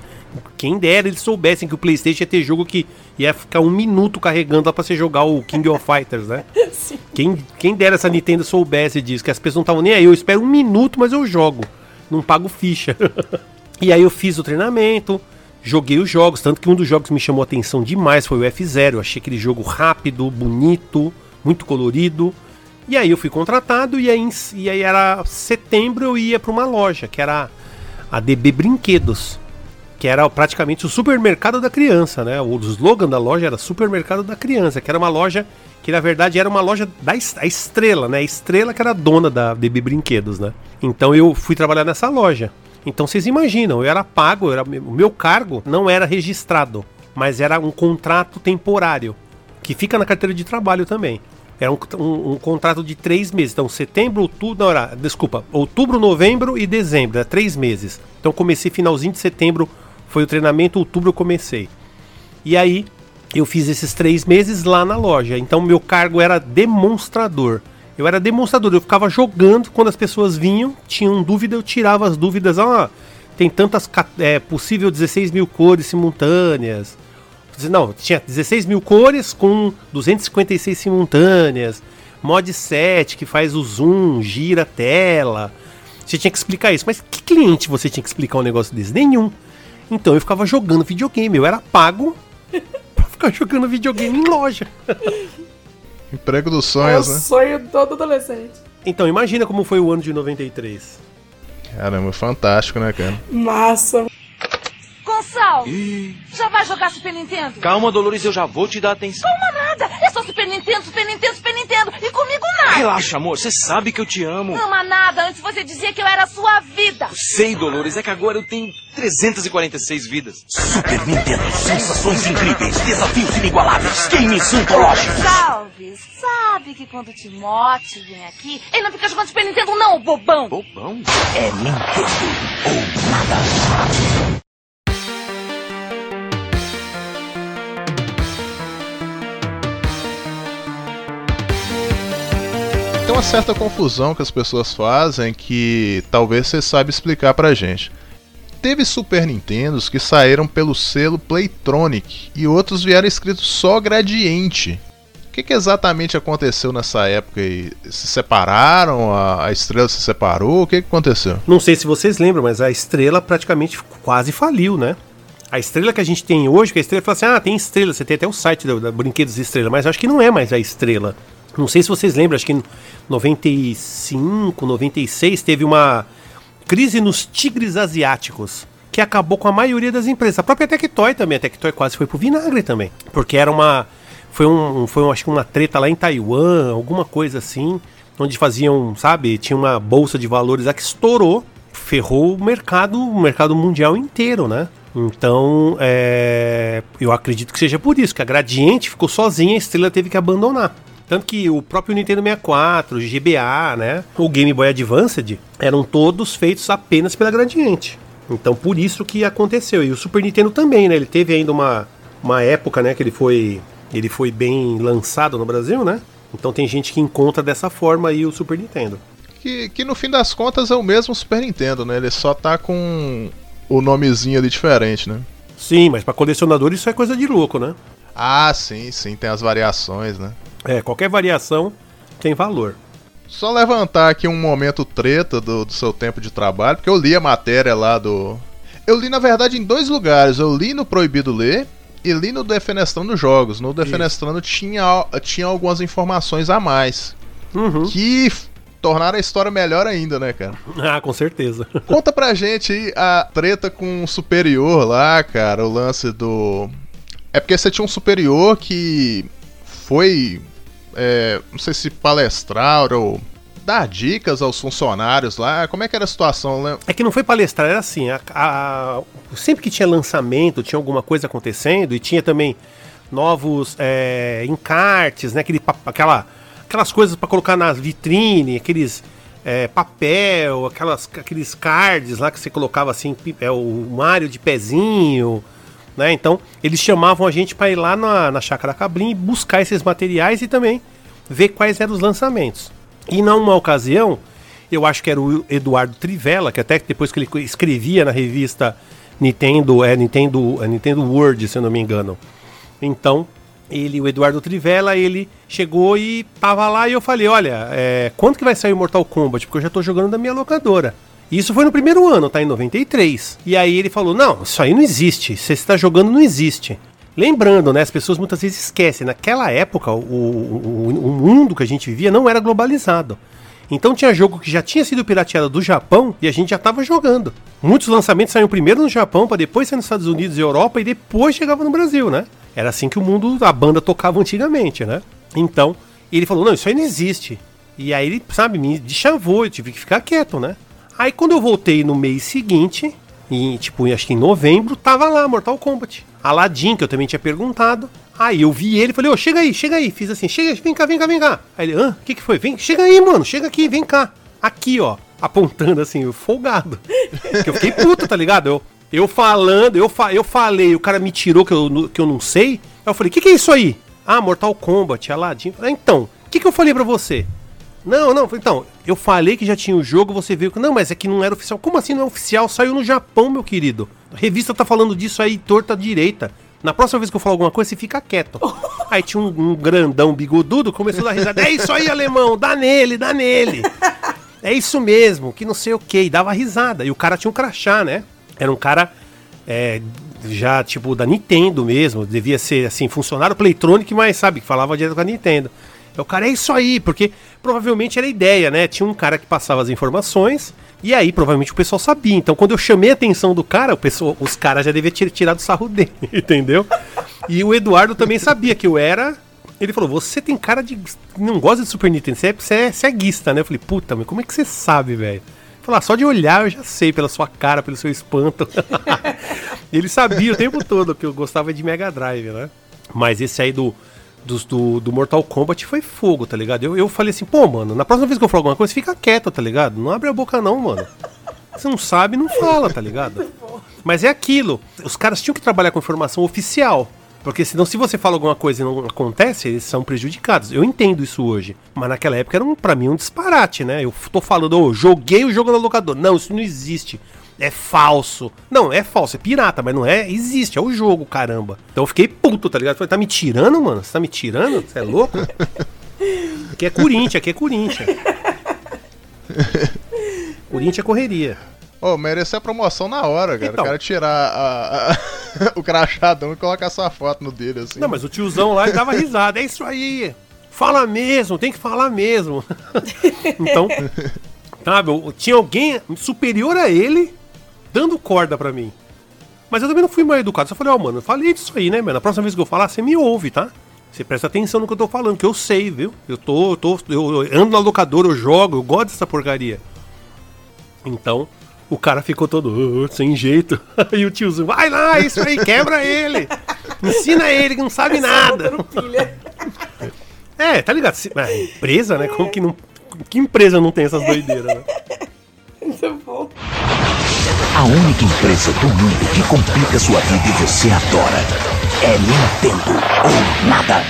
Quem dera eles soubessem que o PlayStation ia ter jogo que ia ficar um minuto carregando lá pra você jogar o King of Fighters, né? *laughs* Quem, quem dera essa Nintendo soubesse disso, que as pessoas não estavam nem aí. Eu espero um minuto, mas eu jogo. Não pago ficha. *laughs* e aí eu fiz o treinamento, joguei os jogos, tanto que um dos jogos que me chamou a atenção demais foi o F0. Eu achei aquele jogo rápido, bonito, muito colorido. E aí eu fui contratado e aí, e aí era setembro eu ia para uma loja, que era a DB Brinquedos, que era praticamente o supermercado da criança, né? O slogan da loja era supermercado da criança, que era uma loja que na verdade era uma loja da estrela, né? A estrela que era dona da DB Brinquedos, né? Então eu fui trabalhar nessa loja. Então vocês imaginam, eu era pago, eu era, o meu cargo não era registrado, mas era um contrato temporário, que fica na carteira de trabalho também. Era um, um- um contrato de três meses. Então, setembro, outubro. Não, era, desculpa, outubro, novembro e dezembro. Era três meses. Então, comecei finalzinho de setembro. Foi o treinamento, outubro eu comecei. E aí, eu fiz esses três meses lá na loja. Então, meu cargo era demonstrador. Eu era demonstrador. Eu ficava jogando quando as pessoas vinham, tinham dúvida, eu tirava as dúvidas. Ah, tem tantas. É, possível 16 mil cores simultâneas. Não, tinha 16 mil cores com 256 simultâneas. Mod 7 que faz o zoom, gira a tela. Você tinha que explicar isso. Mas que cliente você tinha que explicar um negócio desse? Nenhum. Então eu ficava jogando videogame. Eu era pago *laughs* pra ficar jogando videogame em loja. Emprego dos É o sonhos, né? sonho de todo adolescente. Então imagina como foi o ano de 93. Caramba, fantástico, né, cara? Massa. Gonçal, já vai jogar Super Nintendo? Calma, Dolores, eu já vou te dar atenção. Calma nada, é só Super Nintendo, Super Nintendo, Super Nintendo. E comigo nada. Relaxa, amor. Você sabe que eu te amo. Ama nada. Antes você dizia que eu era a sua vida. Sei, Dolores. É que agora eu tenho 346 vidas. Super Nintendo, sensações incríveis, desafios inigualáveis, games antológicos. Salve, sabe que quando o Timote vem aqui, ele não fica jogando Super Nintendo não, bobão. Bobão? É Nintendo ou nada. Tem uma certa confusão que as pessoas fazem que talvez você saiba explicar pra gente. Teve Super Nintendos que saíram pelo selo Playtronic e outros vieram escritos só Gradiente. Que, que exatamente aconteceu nessa época aí? Se separaram? A, a estrela se separou? O que, que aconteceu? Não sei se vocês lembram, mas a estrela praticamente quase faliu, né? A estrela que a gente tem hoje, que a estrela fala assim: ah, tem estrela, você tem até o site da, da Brinquedos Estrela, mas acho que não é mais a estrela. Não sei se vocês lembram, acho que em 95, 96 teve uma crise nos tigres asiáticos que acabou com a maioria das empresas. A própria Tectoy também, a Tectoy quase foi pro vinagre também, porque era uma foi um foi um, acho que uma treta lá em Taiwan, alguma coisa assim, onde faziam, sabe, tinha uma bolsa de valores lá que estourou, ferrou o mercado, o mercado mundial inteiro, né? Então, é, eu acredito que seja por isso que a Gradiente ficou sozinha, a Estrela teve que abandonar. Tanto que o próprio Nintendo 64, o GBA, né, o Game Boy Advanced, eram todos feitos apenas pela Gradiente. Então, por isso que aconteceu. E o Super Nintendo também, né? Ele teve ainda uma, uma época, né, que ele foi ele foi bem lançado no Brasil, né? Então tem gente que encontra dessa forma aí o Super Nintendo. Que, que no fim das contas é o mesmo Super Nintendo, né? Ele só tá com o nomezinho ali diferente, né? Sim, mas para colecionador isso é coisa de louco, né? Ah, sim, sim, tem as variações, né? É, qualquer variação tem valor. Só levantar aqui um momento treta do, do seu tempo de trabalho, porque eu li a matéria lá do. Eu li, na verdade, em dois lugares. Eu li no Proibido Ler e li no Defenestrando Jogos. No Defenestrando tinha, tinha algumas informações a mais. Uhum. Que tornaram a história melhor ainda, né, cara? *laughs* Ah, com certeza. *laughs* Conta pra gente aí a treta com o superior lá, cara, o lance do. É porque você tinha um superior que foi. é, não sei se palestrar ou dar dicas aos funcionários lá. Como é que era a situação, né? É que não foi palestrar, era assim, a- a- sempre que tinha lançamento, tinha alguma coisa acontecendo e tinha também novos é, encartes, né? Aquele, aquela, aquelas coisas para colocar na vitrine, aqueles é, papel, aquelas, aqueles cards lá que você colocava assim, é, o Mario de pezinho, né? Então eles chamavam a gente para ir lá na, na Chácara e buscar esses materiais e também ver quais eram os lançamentos. E numa ocasião, eu acho que era o Eduardo Trivela, que até depois que ele escrevia na revista Nintendo, é Nintendo, é Nintendo World, se eu não me engano. Então, ele, o Eduardo Trivela, ele chegou e tava lá e eu falei, olha, é, quando que vai sair o Mortal Kombat? Porque eu já tô jogando da minha locadora. Isso foi no primeiro ano, tá? Em 93. E aí ele falou, não, isso aí não existe. Você está jogando, não existe. Lembrando, né? As pessoas muitas vezes esquecem. Naquela época, o, o, o mundo que a gente vivia não era globalizado. Então tinha jogo que já tinha sido pirateado do Japão e a gente já estava jogando. Muitos lançamentos saíam primeiro no Japão, para depois sair nos Estados Unidos e Europa e depois chegava no Brasil, né? Era assim que o mundo, a banda tocava antigamente, né? Então, ele falou: não, isso aí não existe. E aí ele, sabe, me deschavou, eu tive que ficar quieto, né? Aí quando eu voltei no mês seguinte, em, tipo, acho que em novembro, tava lá Mortal Kombat. Aladdin, que eu também tinha perguntado. Aí eu vi ele, falei, ô, chega aí, chega aí. Fiz assim, chega, vem cá, vem cá, vem cá. Aí ele, hã, o que que foi? Vem, chega aí, mano, chega aqui, vem cá. Aqui, ó, apontando assim, folgado. *laughs* que eu fiquei puto, tá ligado? Eu, eu falando, eu, fa eu falei, o cara me tirou que eu, que eu não sei. Aí eu falei, o que que é isso aí? Ah, Mortal Kombat, Aladdin. Ah, então, o que que eu falei pra você? Não, não, então, eu falei que já tinha o jogo, você viu que. Não, mas é que não era oficial. Como assim não é oficial? Saiu no Japão, meu querido. A revista tá falando disso aí, torta à direita. Na próxima vez que eu falar alguma coisa, você fica quieto. *laughs* Aí tinha um, um grandão bigodudo, começou a dar risada. É isso aí, alemão, dá nele, dá nele. É isso mesmo, que não sei o que. E dava risada. E o cara tinha um crachá, né? Era um cara é, já, tipo, da Nintendo mesmo. Devia ser, assim, funcionário Playtronic, mas, sabe, que falava direto com a Nintendo. Aí O cara, é isso aí, porque provavelmente era a ideia, né? Tinha um cara que passava as informações, e aí provavelmente o pessoal sabia. Então, quando eu chamei a atenção do cara, o pessoal, os caras já deviam ter tirado o sarro dele, *laughs* entendeu? E o Eduardo também sabia que eu era Ele falou, você tem cara de. não gosta de Super Nintendo, você é, você é ceguista, né? Eu falei, puta, mas como é que você sabe, velho? Falar, só de olhar eu já sei, pela sua cara, pelo seu espanto. *laughs* ele sabia o tempo todo que eu gostava de Mega Drive, né? Mas esse aí do, dos- do, do Mortal Kombat foi fogo, tá ligado? Eu, eu falei assim, pô, mano, na próxima vez que eu falar alguma coisa, fica quieto, tá ligado? Não abre a boca não, mano. Você não sabe, não fala, tá ligado? Mas é aquilo. Os caras tinham que trabalhar com informação oficial. Porque senão, se você fala alguma coisa e não acontece, eles são prejudicados. Eu entendo isso hoje. Mas naquela época era, um, pra mim, um disparate, né? Eu tô falando, ô, joguei o jogo na locadora. Não, isso não existe. É falso. Não, é falso, é pirata, mas não é. Existe, é o jogo, caramba. Então eu fiquei puto, tá ligado? Falei, tá me tirando, mano? Você tá me tirando? Você é louco? *laughs* Aqui é Corinthians, aqui é Corinthians. Corinthians é correria. Ô, merecia a promoção na hora, cara. Então. O cara tirar a- a- *laughs* o crachadão e colocar sua foto no dele, assim. Não, mas o tiozão lá ele dava risada. É isso aí. Fala mesmo, tem que falar mesmo. *laughs* então, sabe, tinha alguém superior a ele dando corda pra mim. Mas eu também não fui mal educado. Só falei, ó, mano, eu falei disso aí, né, mano? Na próxima vez que eu falar, você me ouve, tá? Você presta atenção no que eu tô falando, que eu sei, viu? Eu tô, eu tô, eu, ando na locadora, eu jogo, eu gosto dessa porcaria. Então, o cara ficou todo "Ah, sem jeito. Aí *laughs* o tiozão, vai lá, isso aí, quebra ele. Ensina ele que não sabe nada. *laughs* É, tá ligado? Se- ah, empresa, né? Como que não. Que empresa não tem essas doideiras, né? *laughs* Muito bom. A única empresa do mundo que complica sua vida e você adora é Nintendo ou nada.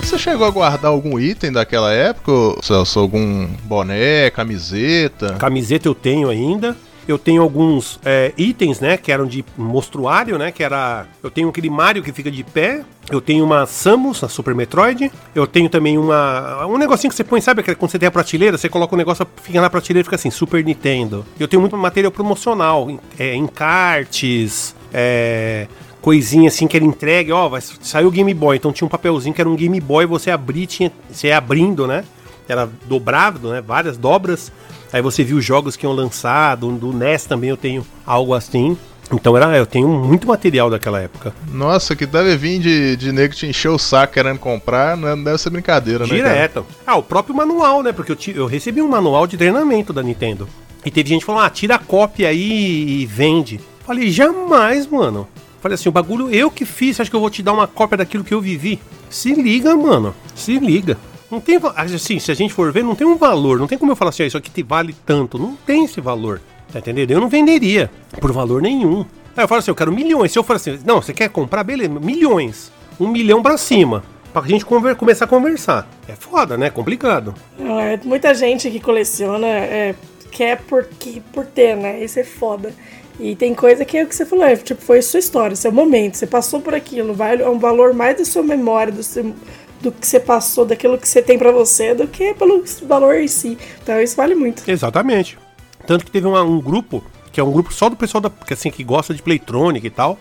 Você chegou a guardar algum item daquela época? Celso, algum boné, camiseta? Camiseta eu tenho ainda. Eu tenho alguns é, itens, né? Que eram de mostruário, né? Que era. Eu tenho aquele Mario que fica de pé. Eu tenho uma Samus, a Super Metroid. Eu tenho também uma. Um negocinho que você põe, sabe? aquele- Quando você tem a prateleira, você coloca o negócio, fica na prateleira e fica assim, Super Nintendo. Eu tenho muito material promocional. em- É, encartes, é, coisinha assim que ele entrega, ó, vai, saiu o Game Boy, então tinha um papelzinho que era um Game Boy, você abria, tinha, você ia abrindo, né? Era dobrado, né? Várias dobras. Aí você viu os jogos que iam lançado, do NES também eu tenho algo assim. Então era, eu tenho muito material daquela época. Nossa, que deve vir de, de nego te encher o saco querendo comprar, não deve ser brincadeira, né? Direto. Ah, o próprio manual, né? Porque eu, ti- eu recebi um manual de treinamento da Nintendo. E teve gente falou, ah, tira a cópia aí e vende. Falei, jamais, mano. Falei assim, o bagulho eu que fiz, acha que eu vou te dar uma cópia daquilo que eu vivi? Se liga, mano. Se liga. Não tem, assim, se a gente for ver, não tem um valor. Não tem como eu falar assim, ah, isso aqui te vale tanto. Não tem esse valor. Tá entendendo? Eu não venderia por valor nenhum. Aí eu falo assim, eu quero milhões. Se eu for assim, não, você quer comprar? Beleza, milhões. Um milhão pra cima. Pra gente começar a conversar. É foda, né? Complicado. Não, é, muita gente que coleciona é, quer porque, por ter, né? Isso é foda. E tem coisa que é o que você falou, é, tipo, foi sua história, seu momento, você passou por aquilo, vai, é um valor mais da sua memória, do, seu- do que você passou, daquilo que você tem pra você, do que pelo valor em si. Então isso vale muito. Exatamente. Tanto que teve uma- um grupo, que é um grupo só do pessoal da, que, assim, que gosta de Playtronic e tal.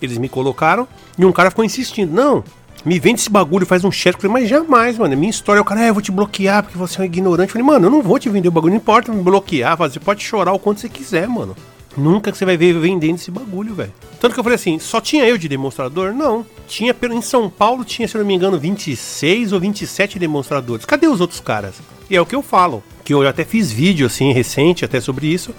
Eles me colocaram e um cara ficou insistindo. Não, me vende esse bagulho, faz um cheque. Falei, mas jamais, mano. É minha história. O cara, é, eu vou te bloquear porque você é um ignorante. Eu falei, mano, eu não vou te vender o bagulho. Não importa me bloquear, você pode chorar o quanto você quiser, mano. Nunca que você vai ver vendendo esse bagulho, velho. Tanto que eu falei assim, só tinha eu de demonstrador? Não. Tinha, em São Paulo tinha, se não me engano, 26 ou 27 demonstradores. Cadê os outros caras? E é o que eu falo. Que eu até fiz vídeo, assim, recente, até sobre isso.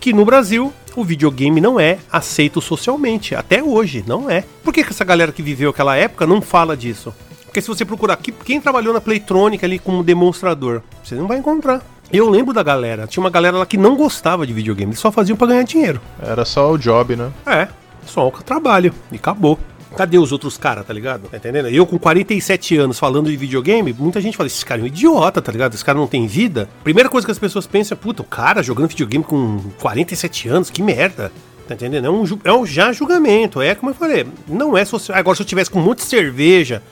Que no Brasil, o videogame não é aceito socialmente. Até hoje, não é. Por que, que essa galera que viveu aquela época não fala disso? Porque se você procurar aqui, quem trabalhou na Playtronic ali como demonstrador, você não vai encontrar. Eu lembro da galera. Tinha uma galera lá que não gostava de videogame. Eles só faziam pra ganhar dinheiro. Era só o job, né? É, só o trabalho. E acabou. Cadê os outros caras, tá ligado? Tá entendendo? Eu com 47 anos falando de videogame, muita gente fala, esse cara é um idiota, tá ligado? Esse cara não tem vida. Primeira coisa que as pessoas pensam é, puta, o cara jogando videogame com 47 anos, que merda. Tá entendendo? É um, é um já julgamento. É como eu falei, não é social. Agora, se eu tivesse com um monte de cerveja,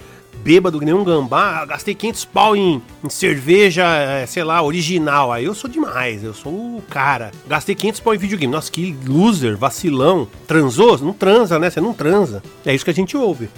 bêbado que nem um gambá, gastei 500 pau em, em cerveja, eh, sei lá, original. Aí eu sou demais, eu sou o cara. Gastei 500 pau em videogame. Nossa, que loser, vacilão. Transou? Não transa, né? Você não transa. É isso que a gente ouve.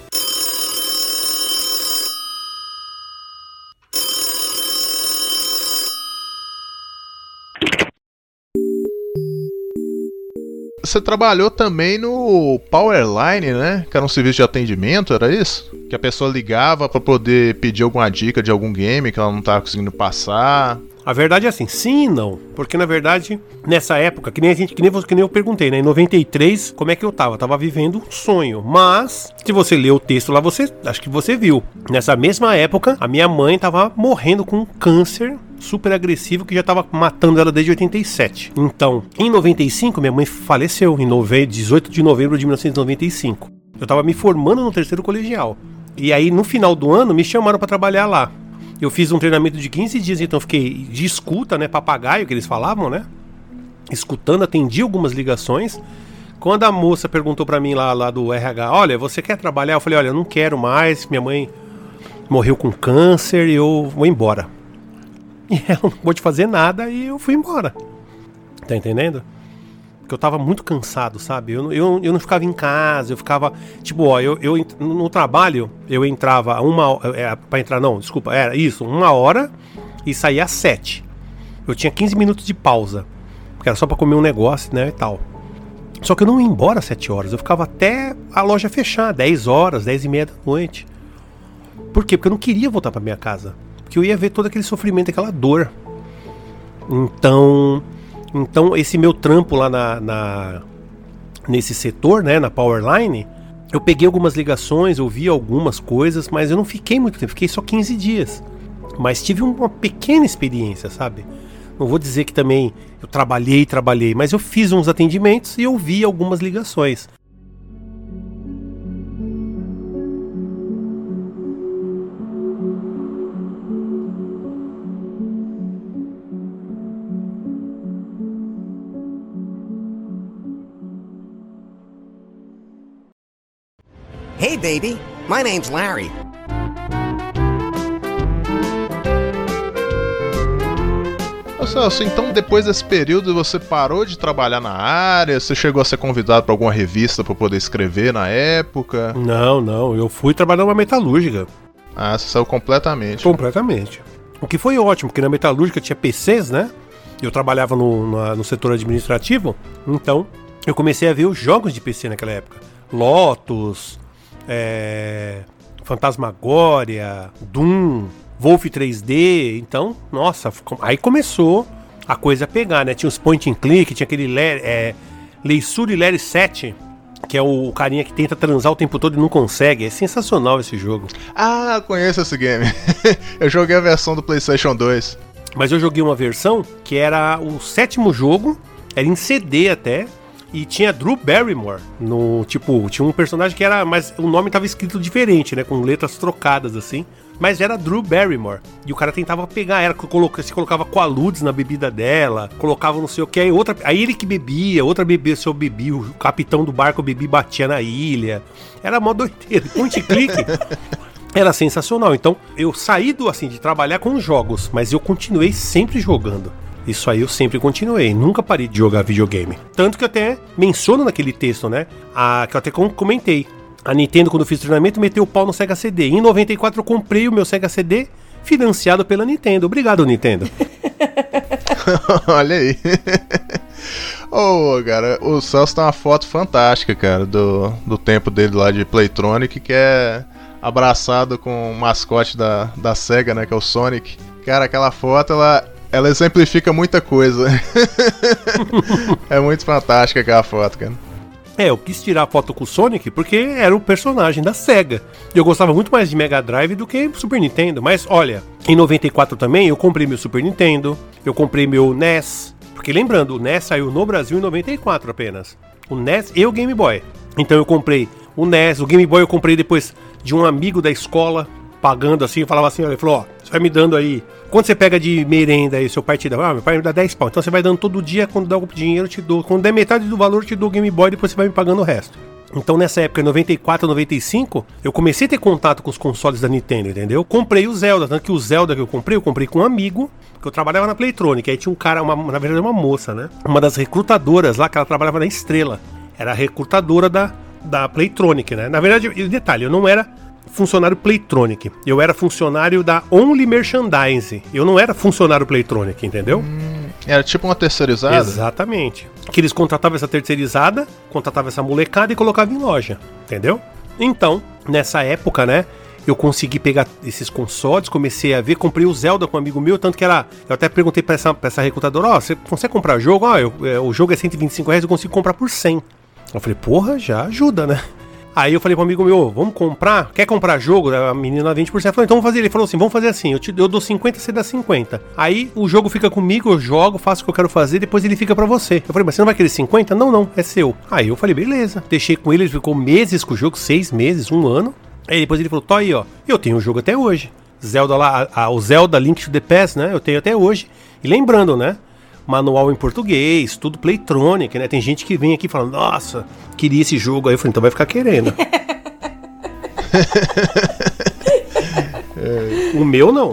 Você trabalhou também no Powerline, né? Que era um serviço de atendimento, era isso? Que a pessoa ligava pra poder pedir alguma dica de algum game que ela não tava conseguindo passar. A verdade é assim, sim e não. Porque na verdade, nessa época, que nem a gente, que nem, que nem eu perguntei, né? Em 93, como é que eu tava? Tava vivendo um sonho. Mas, se você ler o texto lá, você. Acho que você viu. Nessa mesma época, a minha mãe tava morrendo com câncer super agressivo que já tava matando ela desde 87. Então, em 95, minha mãe faleceu, em nove... 18 de novembro de 1995. Eu tava me formando no terceiro colegial. E aí, no final do ano, me chamaram pra trabalhar lá. Eu fiz um treinamento de 15 dias, então fiquei de escuta, né? Papagaio, que eles falavam, né? Escutando, atendi algumas ligações. Quando a moça perguntou pra mim lá, lá do RH, olha, você quer trabalhar? Eu falei, olha, eu não quero mais, minha mãe morreu com câncer e eu vou embora. *laughs* E ela não pôde fazer nada e eu fui embora. Tá entendendo? Porque eu tava muito cansado, sabe? Eu, eu, eu não ficava em casa, eu ficava. Tipo, ó, eu, eu no trabalho, eu entrava uma hora. É, pra entrar, não, desculpa, era isso, uma hora e saía às sete. Eu tinha 15 minutos de pausa. Porque era só pra comer um negócio, né? E tal. Só que eu não ia embora às 7 horas, eu ficava até a loja fechar, 10 horas, 10 e meia da noite. Por quê? Porque eu não queria voltar pra minha casa. Porque eu ia ver todo aquele sofrimento, aquela dor. Então, então esse meu trampo lá na, na- nesse setor, né, na Powerline, eu peguei algumas ligações, eu vi algumas coisas, mas eu não fiquei muito tempo, fiquei só 15 dias. Mas tive uma pequena experiência, sabe? Não vou dizer que também eu trabalhei, trabalhei, mas eu fiz uns atendimentos e eu vi algumas ligações. Hey, baby. My name's Larry. Celso, então depois desse período você parou de trabalhar na área? Você chegou a ser convidado pra alguma revista pra poder escrever na época? Não, não, eu fui trabalhar numa metalúrgica. Ah, você saiu completamente. Completamente. O que foi ótimo, porque na metalúrgica tinha PCs, né? Eu trabalhava no, na- no setor administrativo, então eu comecei a ver os jogos de PC naquela época. Lotus, é, Fantasmagória, Doom, Wolf 3D. Então, nossa, aí começou a coisa a pegar, né? Tinha os point and click, tinha aquele Le- é, Leisure Larry 7, que é o carinha que tenta transar o tempo todo e não consegue. É sensacional esse jogo. Ah, conheço esse game. *laughs* eu joguei a versão do PlayStation 2. Mas eu joguei uma versão que era o sétimo jogo, era em CD até, e tinha Drew Barrymore no, tipo, tinha um personagem que era, mas o nome tava escrito diferente, né, com letras trocadas assim, mas era Drew Barrymore. E o cara tentava pegar ela, coloca, se colocava qualudes na bebida dela, colocava não sei o que, aí outra, aí ele que bebia, outra bebia, se eu bebia, o capitão do barco bebia batia na ilha. Era mó doideira. And click. *laughs* Era sensacional. Então, eu saí do assim de trabalhar com jogos, mas eu continuei sempre jogando. Isso aí eu sempre continuei, nunca parei de jogar videogame. Tanto que eu até menciono naquele texto, né? A, que eu até com- comentei. A Nintendo, quando eu fiz treinamento, meteu o pau no Sega CD. Em 94 eu comprei o meu Sega CD financiado pela Nintendo. Obrigado, Nintendo. *laughs* Olha aí. Ô, cara, o Celso tem uma foto fantástica, cara, do, do tempo dele lá de Playtronic, que é abraçado com o mascote da, da SEGA, né, que é o Sonic. Cara, aquela foto, ela, ela exemplifica muita coisa. *laughs* é muito fantástica aquela foto, cara. É, eu quis tirar a foto com o Sonic porque era o personagem da SEGA. Eu gostava muito mais de Mega Drive do que Super Nintendo. Mas olha, em 94 também eu comprei meu Super Nintendo, eu comprei meu NES. Porque lembrando, o NES saiu no Brasil em 94 apenas. O NES e o Game Boy. Então eu comprei o NES, o Game Boy eu comprei depois de um amigo da escola, pagando assim, falava assim, olha, ele falou, ó, você vai me dando aí. Quando você pega de merenda aí, seu pai te dá, ah, meu pai me dá 10 pau. Então você vai dando todo dia, quando dá o dinheiro, eu te dou. Quando der metade do valor, eu te dou o Game Boy, depois você vai me pagando o resto. Então nessa época, em 94, 95, eu comecei a ter contato com os consoles da Nintendo, entendeu? Comprei o Zelda, tanto que o Zelda que eu comprei, eu comprei com um amigo, que eu trabalhava na Playtronic, aí tinha um cara, uma, na verdade uma moça, né? Uma das recrutadoras lá, que ela trabalhava na Estrela. Era a recrutadora da, da Playtronic, né? Na verdade, detalhe, eu não era funcionário Playtronic. Eu era funcionário da Only Merchandise. Eu não era funcionário Playtronic, entendeu? Era tipo uma terceirizada? Exatamente. Que eles contratavam essa terceirizada, contratavam essa molecada e colocavam em loja, entendeu? Então, nessa época, né, eu consegui pegar esses consoles, comecei a ver, comprei o Zelda com um amigo meu, tanto que era. Eu até perguntei pra essa, pra essa recrutadora: Ó, oh, você consegue comprar jogo? Ó, oh, é, o jogo é 125 reais, eu consigo comprar por 100. Eu falei: Porra, já ajuda, né? Aí eu falei pro amigo meu, vamos comprar? Quer comprar jogo? A menina 20%. Falou, então vamos fazer. Ele falou assim: vamos fazer assim, eu, te, eu dou 50, você dá 50. Aí o jogo fica comigo, eu jogo, faço o que eu quero fazer, depois ele fica para você. Eu falei, mas você não vai querer 50? Não, não, é seu. Aí eu falei, beleza. Deixei com ele, ele ficou meses com o jogo, seis meses, um ano. Aí depois ele falou, tô aí, ó. Eu tenho o jogo até hoje. Zelda lá, a, a, o Zelda Link to the Past, né? Eu tenho até hoje. E lembrando, né? Manual em português, tudo Playtronic, né? Tem gente que vem aqui falando, nossa, queria esse jogo. Aí eu falei, então vai ficar querendo. *laughs* o meu não.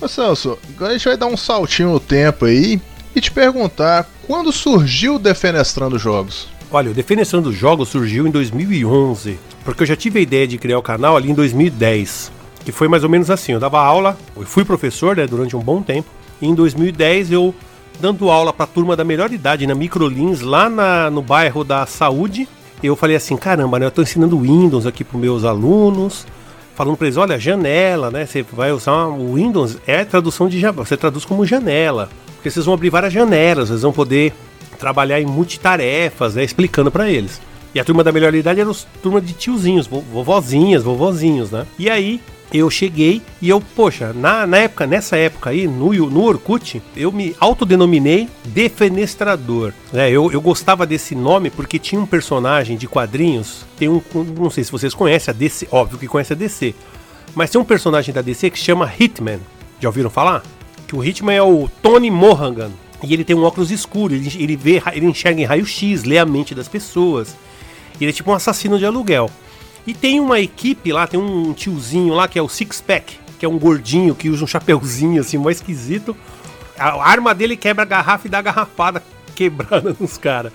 Ô Celso, agora a gente vai dar um saltinho no tempo aí e te perguntar quando surgiu o Defenestrando Jogos. Olha, o Defenestrando Jogos surgiu em 2011, porque eu já tive a ideia de criar o canal ali em 2010, que foi mais ou menos assim, eu dava aula, eu fui professor né, durante um bom tempo, e em 2010 eu dando aula para a turma da melhor idade na Microlins, lá na, no bairro da Saúde, eu falei assim, caramba, né, eu estou ensinando Windows aqui para meus alunos, falando para eles, olha, janela, né, você vai usar o Windows, é tradução de, você traduz como janela, porque vocês vão abrir várias janelas, vocês vão poder trabalhar em multitarefas, né, explicando para eles. E a turma da melhor idade era a turma de tiozinhos, vovozinhas, vovozinhos, né? E aí eu cheguei e eu, poxa, na, na época, nessa época aí, no, no Orkut, eu me autodenominei Defenestrador. Né? Eu, eu gostava desse nome porque tinha um personagem de quadrinhos, tem um, não sei se vocês conhecem a DC, óbvio que conhece a DC, mas tem um personagem da DC que chama Hitman. Já ouviram falar? Que o Hitman é o Tony Mohagan. E ele tem um óculos escuro, ele, ele vê, ele enxerga em raio-x, lê a mente das pessoas. Ele é tipo um assassino de aluguel. E tem uma equipe lá, tem um tiozinho lá que é o Six Pack, que é um gordinho que usa um chapeuzinho assim, mais esquisito. A arma dele quebra a garrafa e dá garrafada *laughs* quebrada nos caras.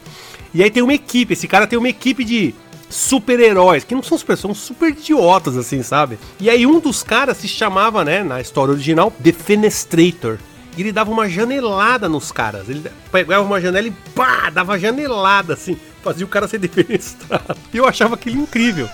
E aí tem uma equipe, esse cara tem uma equipe de super-heróis, que não são super, são super idiotas, assim, sabe? E aí um dos caras se chamava, né, na história original, Defenestrator e ele dava uma janelada nos caras. Ele pegava uma janela e pá, dava janelada assim, fazia o cara ser *laughs* defenestrado. E eu achava aquilo incrível.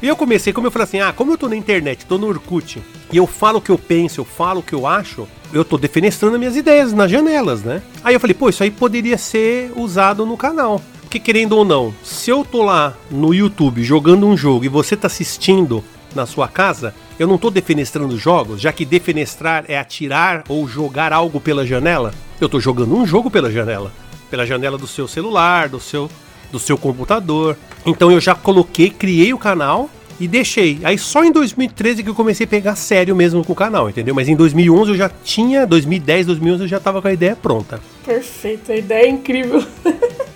e eu comecei, como eu falei assim, ah, como eu tô na internet, tô no Orkut, e eu falo o que eu penso, eu falo o que eu acho, eu tô defenestrando minhas ideias nas janelas, né? Aí eu falei, pô, isso aí poderia ser usado no canal. Porque querendo ou não, se eu tô lá no YouTube jogando um jogo e você tá assistindo na sua casa, eu não estou defenestrando jogos, já que defenestrar é atirar ou jogar algo pela janela. Eu estou jogando um jogo pela janela, pela janela do seu celular, do seu do seu computador. Então eu já coloquei, criei o canal e deixei. Aí só em 2013 que eu comecei a pegar sério mesmo com o canal, entendeu? Mas em 2011 eu já tinha, 2010, 2011 eu já tava com a ideia pronta. Perfeito, a ideia é incrível. *laughs*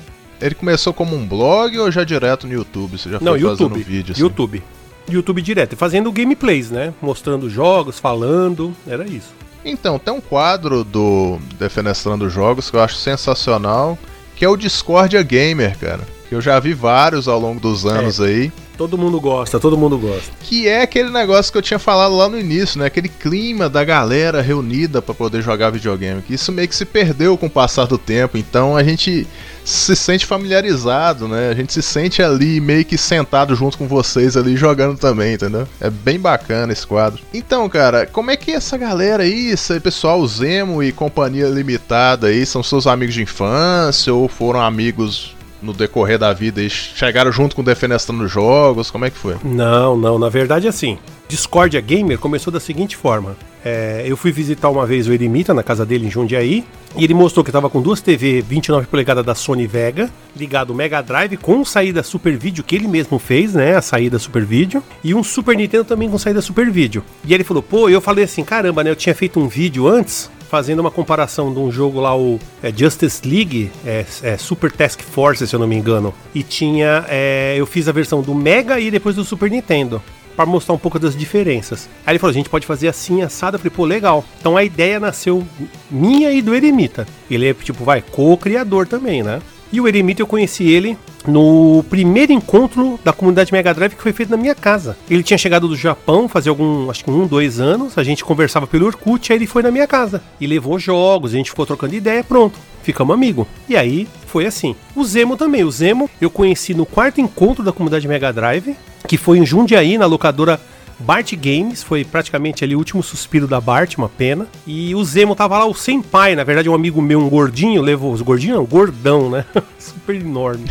Ele começou como um blog ou já direto no YouTube? Você já Não, foi YouTube, fazendo? Assim? YouTube. YouTube direto, fazendo gameplays, né? Mostrando jogos, falando, era isso. Então, tem um quadro do Defenestrando Jogos que eu acho sensacional, que é o Discordia Gamer, cara. Que eu já vi vários ao longo dos anos é. aí. Todo mundo gosta, todo mundo gosta. Que é aquele negócio que eu tinha falado lá no início, né? Aquele clima da galera reunida para poder jogar videogame. Que isso meio que se perdeu com o passar do tempo. Então a gente se sente familiarizado, né? A gente se sente ali meio que sentado junto com vocês ali jogando também, entendeu? É bem bacana esse quadro. Então, cara, como é que essa galera aí, esse pessoal Zemo e companhia limitada aí, são seus amigos de infância ou foram amigos no decorrer da vida e chegaram junto com o Defenestrando Jogos? Como é que foi? Não, não, na verdade assim. Discordia Gamer começou da seguinte forma. É, eu fui visitar uma vez o Eremita na casa dele em Jundiaí e ele mostrou que estava com duas TV 29 polegadas da Sony Vega, ligado Mega Drive com saída Super Video que ele mesmo fez, né, a saída Super Video, e um Super Nintendo também com saída Super Video. E ele falou: "Pô, eu falei assim, caramba, né, eu tinha feito um vídeo antes fazendo uma comparação de um jogo lá, o é, Justice League, é, é, Super Task Force, se eu não me engano. E tinha. É, eu fiz a versão do Mega e depois do Super Nintendo. pra mostrar um pouco das diferenças. Aí ele falou, a gente pode fazer assim, assado. Eu falei, pô, legal. Então a ideia nasceu minha e do Eremita. Ele é, tipo, vai, co-criador também, né? E o Eremita eu conheci ele no primeiro encontro da comunidade Mega Drive que foi feito na minha casa. Ele tinha chegado do Japão fazia algum, acho que um, dois anos. A gente conversava pelo Orkut, aí ele foi na minha casa e levou jogos. A gente ficou trocando ideia, pronto, ficamos amigo. E aí foi assim. O Zemo também. O Zemo eu conheci no quarto encontro da comunidade Mega Drive, que foi em Jundiaí, na locadora Bart Games, foi praticamente ali o último suspiro da Bart, uma pena. E o Zemo tava lá, o Senpai, na verdade um amigo meu, um gordinho, levou os gordinhos, não, gordão, né? *laughs* Super enorme.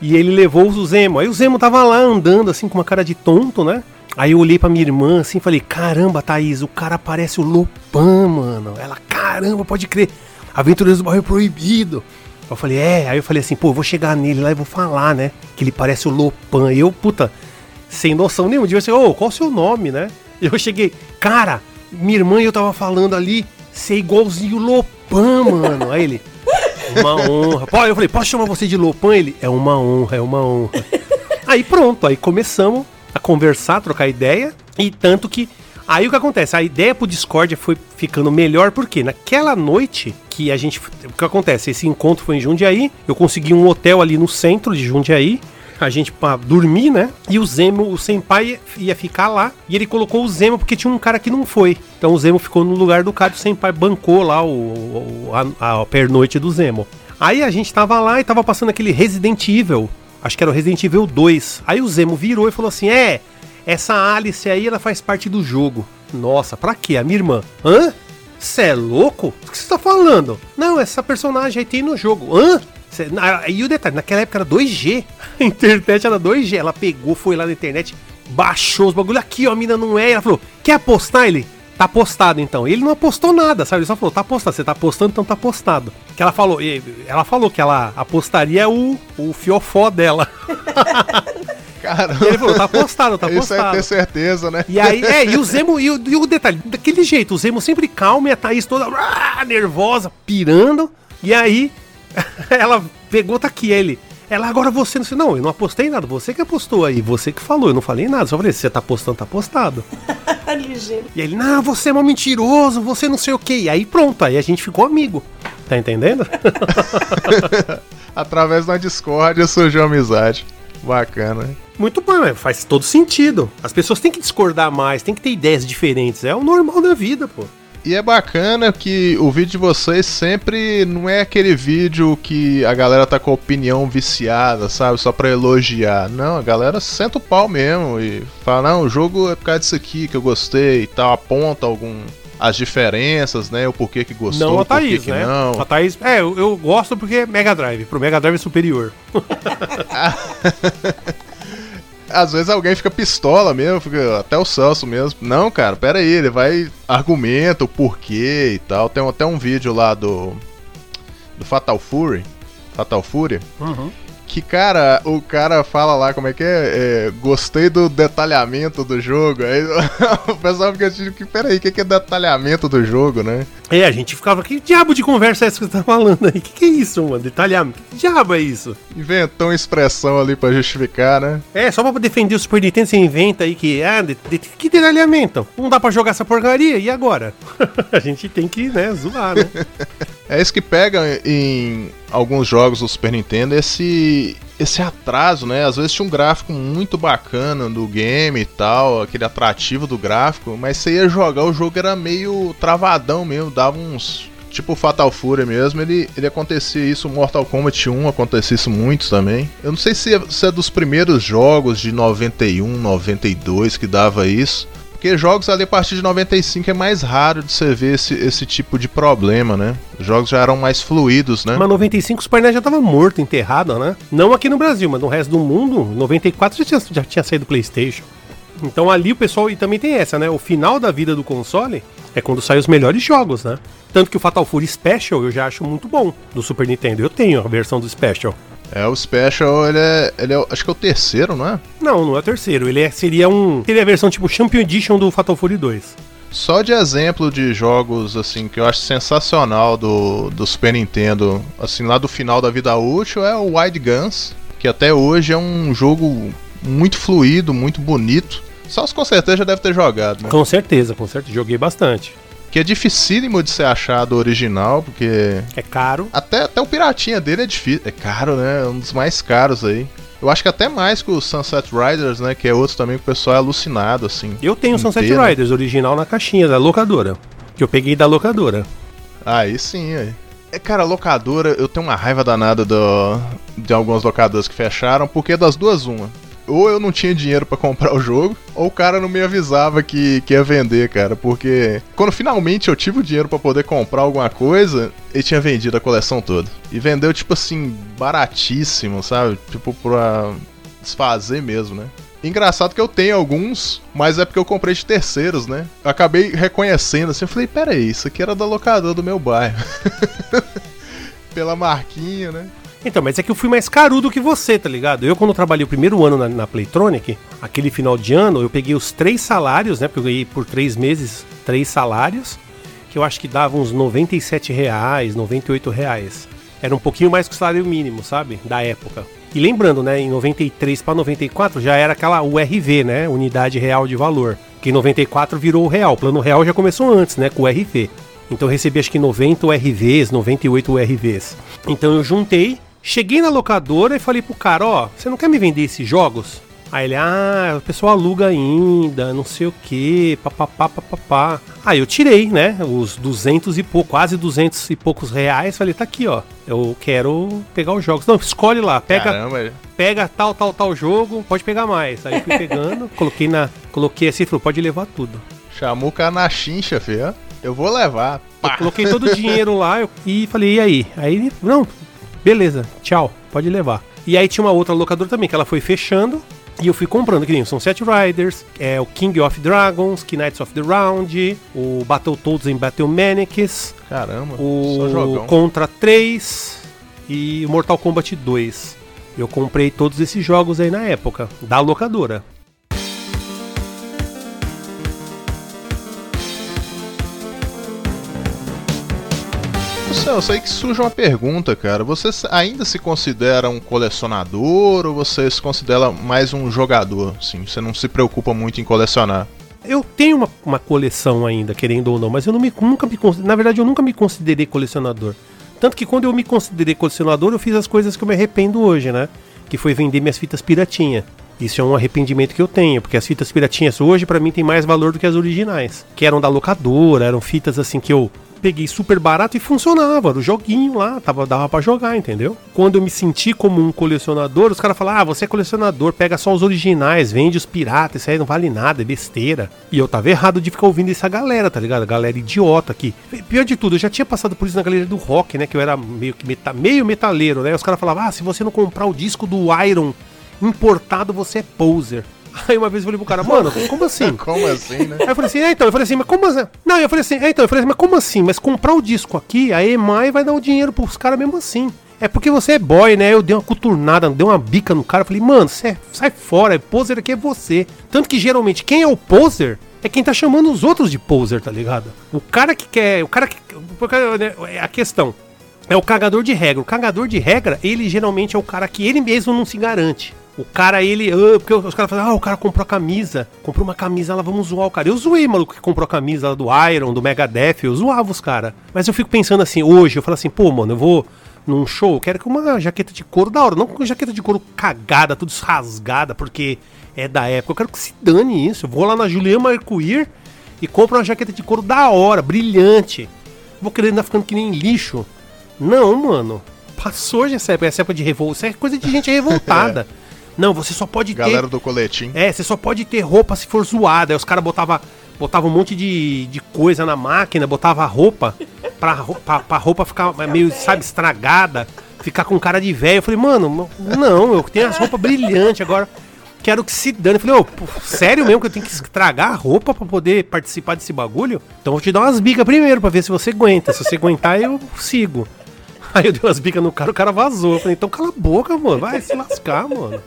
e ele levou o Zemo. Aí o Zemo tava lá andando assim com uma cara de tonto, né? Aí eu olhei pra minha irmã assim e falei: Caramba, Thaís, o cara parece o Lopan, mano. Ela, caramba, pode crer. Aventureiros do Bairro Proibido. Eu falei, é. Aí eu falei assim, pô, eu vou chegar nele lá e vou falar, né? Que ele parece o Lopan. E eu, puta, sem noção nenhuma. Devia ser, ô, qual o seu nome, né? E eu cheguei, cara, minha irmã e eu tava falando ali, ser igualzinho o Lopan, mano. Aí ele, uma honra. Pô, eu falei, posso chamar você de Lopan? Ele, é uma honra, é uma honra. Aí pronto, aí começamos a conversar, trocar ideia. E tanto que. Aí o que acontece? A ideia pro Discord foi ficando melhor, porque naquela noite que a gente. O que acontece? Esse encontro foi em Jundiaí. Eu consegui um hotel ali no centro de Jundiaí a gente pra dormir, né? E o Zemo, o Senpai ia ficar lá. E ele colocou o Zemo porque tinha um cara que não foi. Então o Zemo ficou no lugar do cara o Senpai bancou lá o, o a, a pernoite do Zemo. Aí a gente tava lá e tava passando aquele Resident Evil. Acho que era o Resident Evil 2. Aí o Zemo virou e falou assim: É, essa Alice aí ela faz parte do jogo. Nossa, pra quê? A minha irmã. Hã? Você é louco? O que você tá falando? Não, essa personagem aí tem no jogo. Hã? Cê- na- E o detalhe, naquela época era 2G. *laughs* A internet era 2G. Ela pegou, foi lá na internet, baixou os bagulho aqui, ó, a mina não é. Ela falou: quer apostar ele? Tá postado então. Ele não apostou nada, sabe? Ele só falou: tá postado. Você tá apostando, então tá postado. Que ela falou, ela falou que ela apostaria o, o fiofó dela. *laughs* Caramba. Ele falou: tá postado, tá Isso é postado. ter certeza, né? E aí, é, e o Zemo, e o, e o detalhe, daquele jeito, o Zemo sempre calmo e a Thaís toda ah, nervosa, pirando. E aí, *laughs* ela pegou, tá aqui, ele. Ela, agora você não sei, não, eu não apostei nada, você que apostou aí, você que falou, eu não falei nada, só falei, se você tá apostando, tá apostado. *laughs* Ligeiro. E ele, não, você é um mentiroso, você não sei o que. E aí pronto, aí a gente ficou amigo. Tá entendendo? *laughs* Através da Discord surgiu a amizade. Bacana. Muito bom, é, faz todo sentido. As pessoas têm que discordar mais, têm que ter ideias diferentes, é o normal da vida, pô. E é bacana que o vídeo de vocês sempre não é aquele vídeo que a galera tá com a opinião viciada, sabe? Só pra elogiar. Não, a galera senta o pau mesmo e fala, não, o jogo é por causa disso aqui que eu gostei e tal, aponta algum as diferenças, né? O porquê que gostou, não a Thaís, que né? não. A Thaís, é, eu, eu gosto porque é Mega Drive, pro Mega Drive é superior. *laughs* Às vezes alguém fica pistola mesmo, fica até o Celso mesmo. Não, cara, pera aí, ele vai argumenta o porquê e tal. Tem até um vídeo lá do do Fatal Fury, Fatal Fury, Uhum. Que cara, o cara fala lá como é que é, é, gostei do detalhamento do jogo. Aí *laughs* o pessoal fica tipo, que pera aí, o que que é detalhamento do jogo, né? É, a gente ficava, que diabo de conversa é essa que você tá falando aí? Que que é isso, mano? Detalhamento? Que diabo é isso? Inventou uma expressão ali pra justificar, né? É, só pra defender o Super Nintendo, você inventa aí que, ah, de, de- que detalhamento? Não dá pra jogar essa porcaria, e agora? *laughs* a gente tem que, né, zoar, né? *laughs* É isso que pega em alguns jogos do Super Nintendo, esse esse atraso, né? Às vezes tinha um gráfico muito bacana do game e tal, aquele atrativo do gráfico, mas você ia jogar, o jogo era meio travadão mesmo, dava uns. Tipo Fatal Fury mesmo, ele, ele acontecia isso, Mortal Kombat 1 acontecia isso muito também. Eu não sei se é, se é dos primeiros jogos de 91, 92 que dava isso. Porque jogos ali a partir de 95 é mais raro de você ver esse, esse tipo de problema, né? Os jogos já eram mais fluidos, né? Mas 95 o Super NES já tava morto, enterrado, né? Não aqui no Brasil, mas no resto do mundo, 94 já tinha, já tinha saído do Playstation. Então ali o pessoal, e também tem essa, né? O final da vida do console é quando saem os melhores jogos, né? Tanto que o Fatal Fury Special eu já acho muito bom, do Super Nintendo. Eu tenho a versão do Special. É, o Special, ele é, ele é. Acho que é o terceiro, não é? Não, não é o terceiro. Ele é- seria um. Seria a versão tipo Champion Edition do Fatal Fury 2. Só de exemplo de jogos, assim, que eu acho sensacional do, do Super Nintendo, assim, lá do final da vida útil, é o Wide Guns, que até hoje é um jogo muito fluido, muito bonito. Só com certeza já deve ter jogado, né? Com certeza, com certeza. Joguei bastante. Que é dificílimo de ser achado original, porque. É caro. Até, até o piratinha dele é difícil. É caro, né? É um dos mais caros aí. Eu acho que até mais que o Sunset Riders, né? Que é outro também que o pessoal é alucinado, assim. Eu tenho o Sunset ter, né? Riders original na caixinha da locadora. Que eu peguei da locadora. Aí sim, aí. É, cara, locadora, eu tenho uma raiva danada do, de algumas locadoras que fecharam, porque das duas, uma. Ou eu não tinha dinheiro pra comprar o jogo, ou o cara não me avisava que, que ia vender, cara. Porque quando finalmente eu tive o dinheiro pra poder comprar alguma coisa, ele tinha vendido a coleção toda. E vendeu, tipo assim, baratíssimo, sabe? Tipo, pra desfazer mesmo, né? Engraçado que eu tenho alguns, mas é porque eu comprei de terceiros, né? Eu acabei reconhecendo assim, eu falei, pera aí, isso aqui era da locadora do meu bairro. *laughs* Pela marquinha, né? Então, mas é que eu fui mais carudo que você, tá ligado? Eu, quando trabalhei o primeiro ano na, na Playtronic, aquele final de ano, eu peguei os três salários, né? Porque eu ganhei por três meses três salários, que eu acho que dava uns 97 reais, 98 reais. Era um pouquinho mais que o salário mínimo, sabe? Da época. E lembrando, né? Em 93 para 94 já era aquela URV, né? Unidade Real de Valor. Que em 94 virou o real. O plano real já começou antes, né? Com o RV. Então eu recebi acho que 90 URVs, 98 URVs. Então eu juntei, cheguei na locadora e falei pro cara, ó, você não quer me vender esses jogos? Aí ele, ah, o pessoal aluga ainda, não sei o que, papapá, papapá. Aí eu tirei, né, os 200 e pouco, quase 200 e poucos reais. Falei, tá aqui, ó, eu quero pegar os jogos. Não, escolhe lá, pega, Caramba, pega tal, tal, tal jogo, pode pegar mais. Aí fui pegando, *laughs* coloquei na, coloquei assim, falou, pode levar tudo. chamou o cara na chincha, filho. Eu vou levar. Eu coloquei todo o dinheiro lá eu- e falei, e aí? Aí não, beleza, tchau, pode levar. E aí tinha uma outra locadora também, que ela foi fechando. E eu fui comprando, que nem o Sunset Riders, é, o King of Dragons, Knights of the Round, o Battletoads em Battle Manics, Caramba, o. Contra 3 e o Mortal Kombat 2. Eu comprei todos esses jogos aí na época, da locadora. Eu sei que surge uma pergunta, cara. Você ainda se considera um colecionador ou você se considera mais um jogador? Sim, você não se preocupa muito em colecionar. Eu tenho uma, uma coleção ainda, querendo ou não, mas eu não me, nunca me Na verdade, eu nunca me considerei colecionador. Tanto que quando eu me considerei colecionador, eu fiz as coisas que eu me arrependo hoje, né? Que foi vender minhas fitas piratinha. Isso é um arrependimento que eu tenho, porque as fitas piratinhas hoje, pra mim, tem mais valor do que as originais. Que eram da locadora, eram fitas assim que eu peguei super barato e funcionava. Era o joguinho lá, tava, dava pra jogar, entendeu? Quando eu me senti como um colecionador, os caras falaram: ah, você é colecionador, pega só os originais, vende os piratas, isso aí não vale nada, é besteira. E eu tava errado de ficar ouvindo essa galera, tá ligado? A galera idiota aqui. Pior de tudo, eu já tinha passado por isso na galeria do rock, né? Que eu era meio que meta, meio metaleiro, né? Os caras falavam: ah, se você não comprar o disco do Iron importado, você é poser. Aí uma vez eu falei pro cara, mano, *laughs* como assim? *laughs* Como assim, né? Aí eu falei assim, é, então, eu falei assim, mas como assim? Não, eu falei assim, é, então, eu falei assim, mas como assim? Mas comprar o disco aqui, a EMI vai dar o dinheiro pros caras mesmo assim. É porque você é boy, né? Eu dei uma coturnada, dei uma bica no cara. Eu falei, mano, cê, sai fora, poser aqui é você. Tanto que geralmente quem é o poser é quem tá chamando os outros de poser, tá ligado? O cara que quer. O cara que. né, É a questão. É o cagador de regra. O cagador de regra, ele geralmente é o cara que ele mesmo não se garante. O cara, ele. ah, porque os caras falam, ah, o cara comprou a camisa. Comprou uma camisa lá, vamos zoar o cara. Eu zoei, maluco, que comprou a camisa lá do Iron, do Megadeth. Eu zoava os caras. Mas eu fico pensando assim, hoje, eu falo assim, pô, mano, eu vou num show, eu quero que uma jaqueta de couro da hora. Não com jaqueta de couro cagada, tudo rasgada, porque é da época. Eu quero que se dane isso. Eu vou lá na Juliana Marcuir e compro uma jaqueta de couro da hora, brilhante. Vou querer andar ficando que nem lixo. Não, mano. Passou já essa época, essa época de revolta. Isso é coisa de gente revoltada. *laughs* Não, você só pode ter. Galera do coletinho. É, você só pode ter roupa se for zoada. Aí os caras botavam botava um monte de, de coisa na máquina, botava roupa pra, pra, pra roupa ficar meio, sabe, estragada, ficar com cara de velho. Eu falei, mano, não, eu tenho as roupas brilhantes agora. Quero que se dane. Eu falei, ô, pô, sério mesmo que eu tenho que estragar a roupa pra poder participar desse bagulho? Então eu vou te dar umas bicas primeiro pra ver se você aguenta. Se você aguentar, eu sigo. Aí eu dei umas bicas no cara, o cara vazou. Eu falei, então cala a boca, mano. Vai se lascar, mano.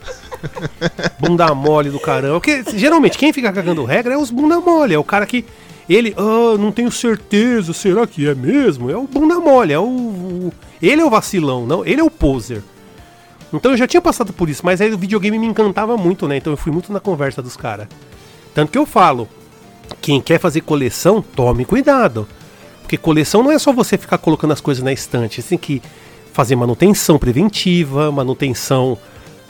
*laughs* Bunda mole do caramba. Porque geralmente quem fica cagando regra é os bunda mole. É o cara que. Ele, ah, não tenho certeza, será que é mesmo? É o bunda mole, é o. o- ele é o vacilão, não? Ele é o poser. Então eu já tinha passado por isso, mas aí o videogame me encantava muito, né? Então eu fui muito na conversa dos caras. Tanto que eu falo, quem quer fazer coleção, tome cuidado. Porque coleção não é só você ficar colocando as coisas na estante, você tem que fazer manutenção preventiva, manutenção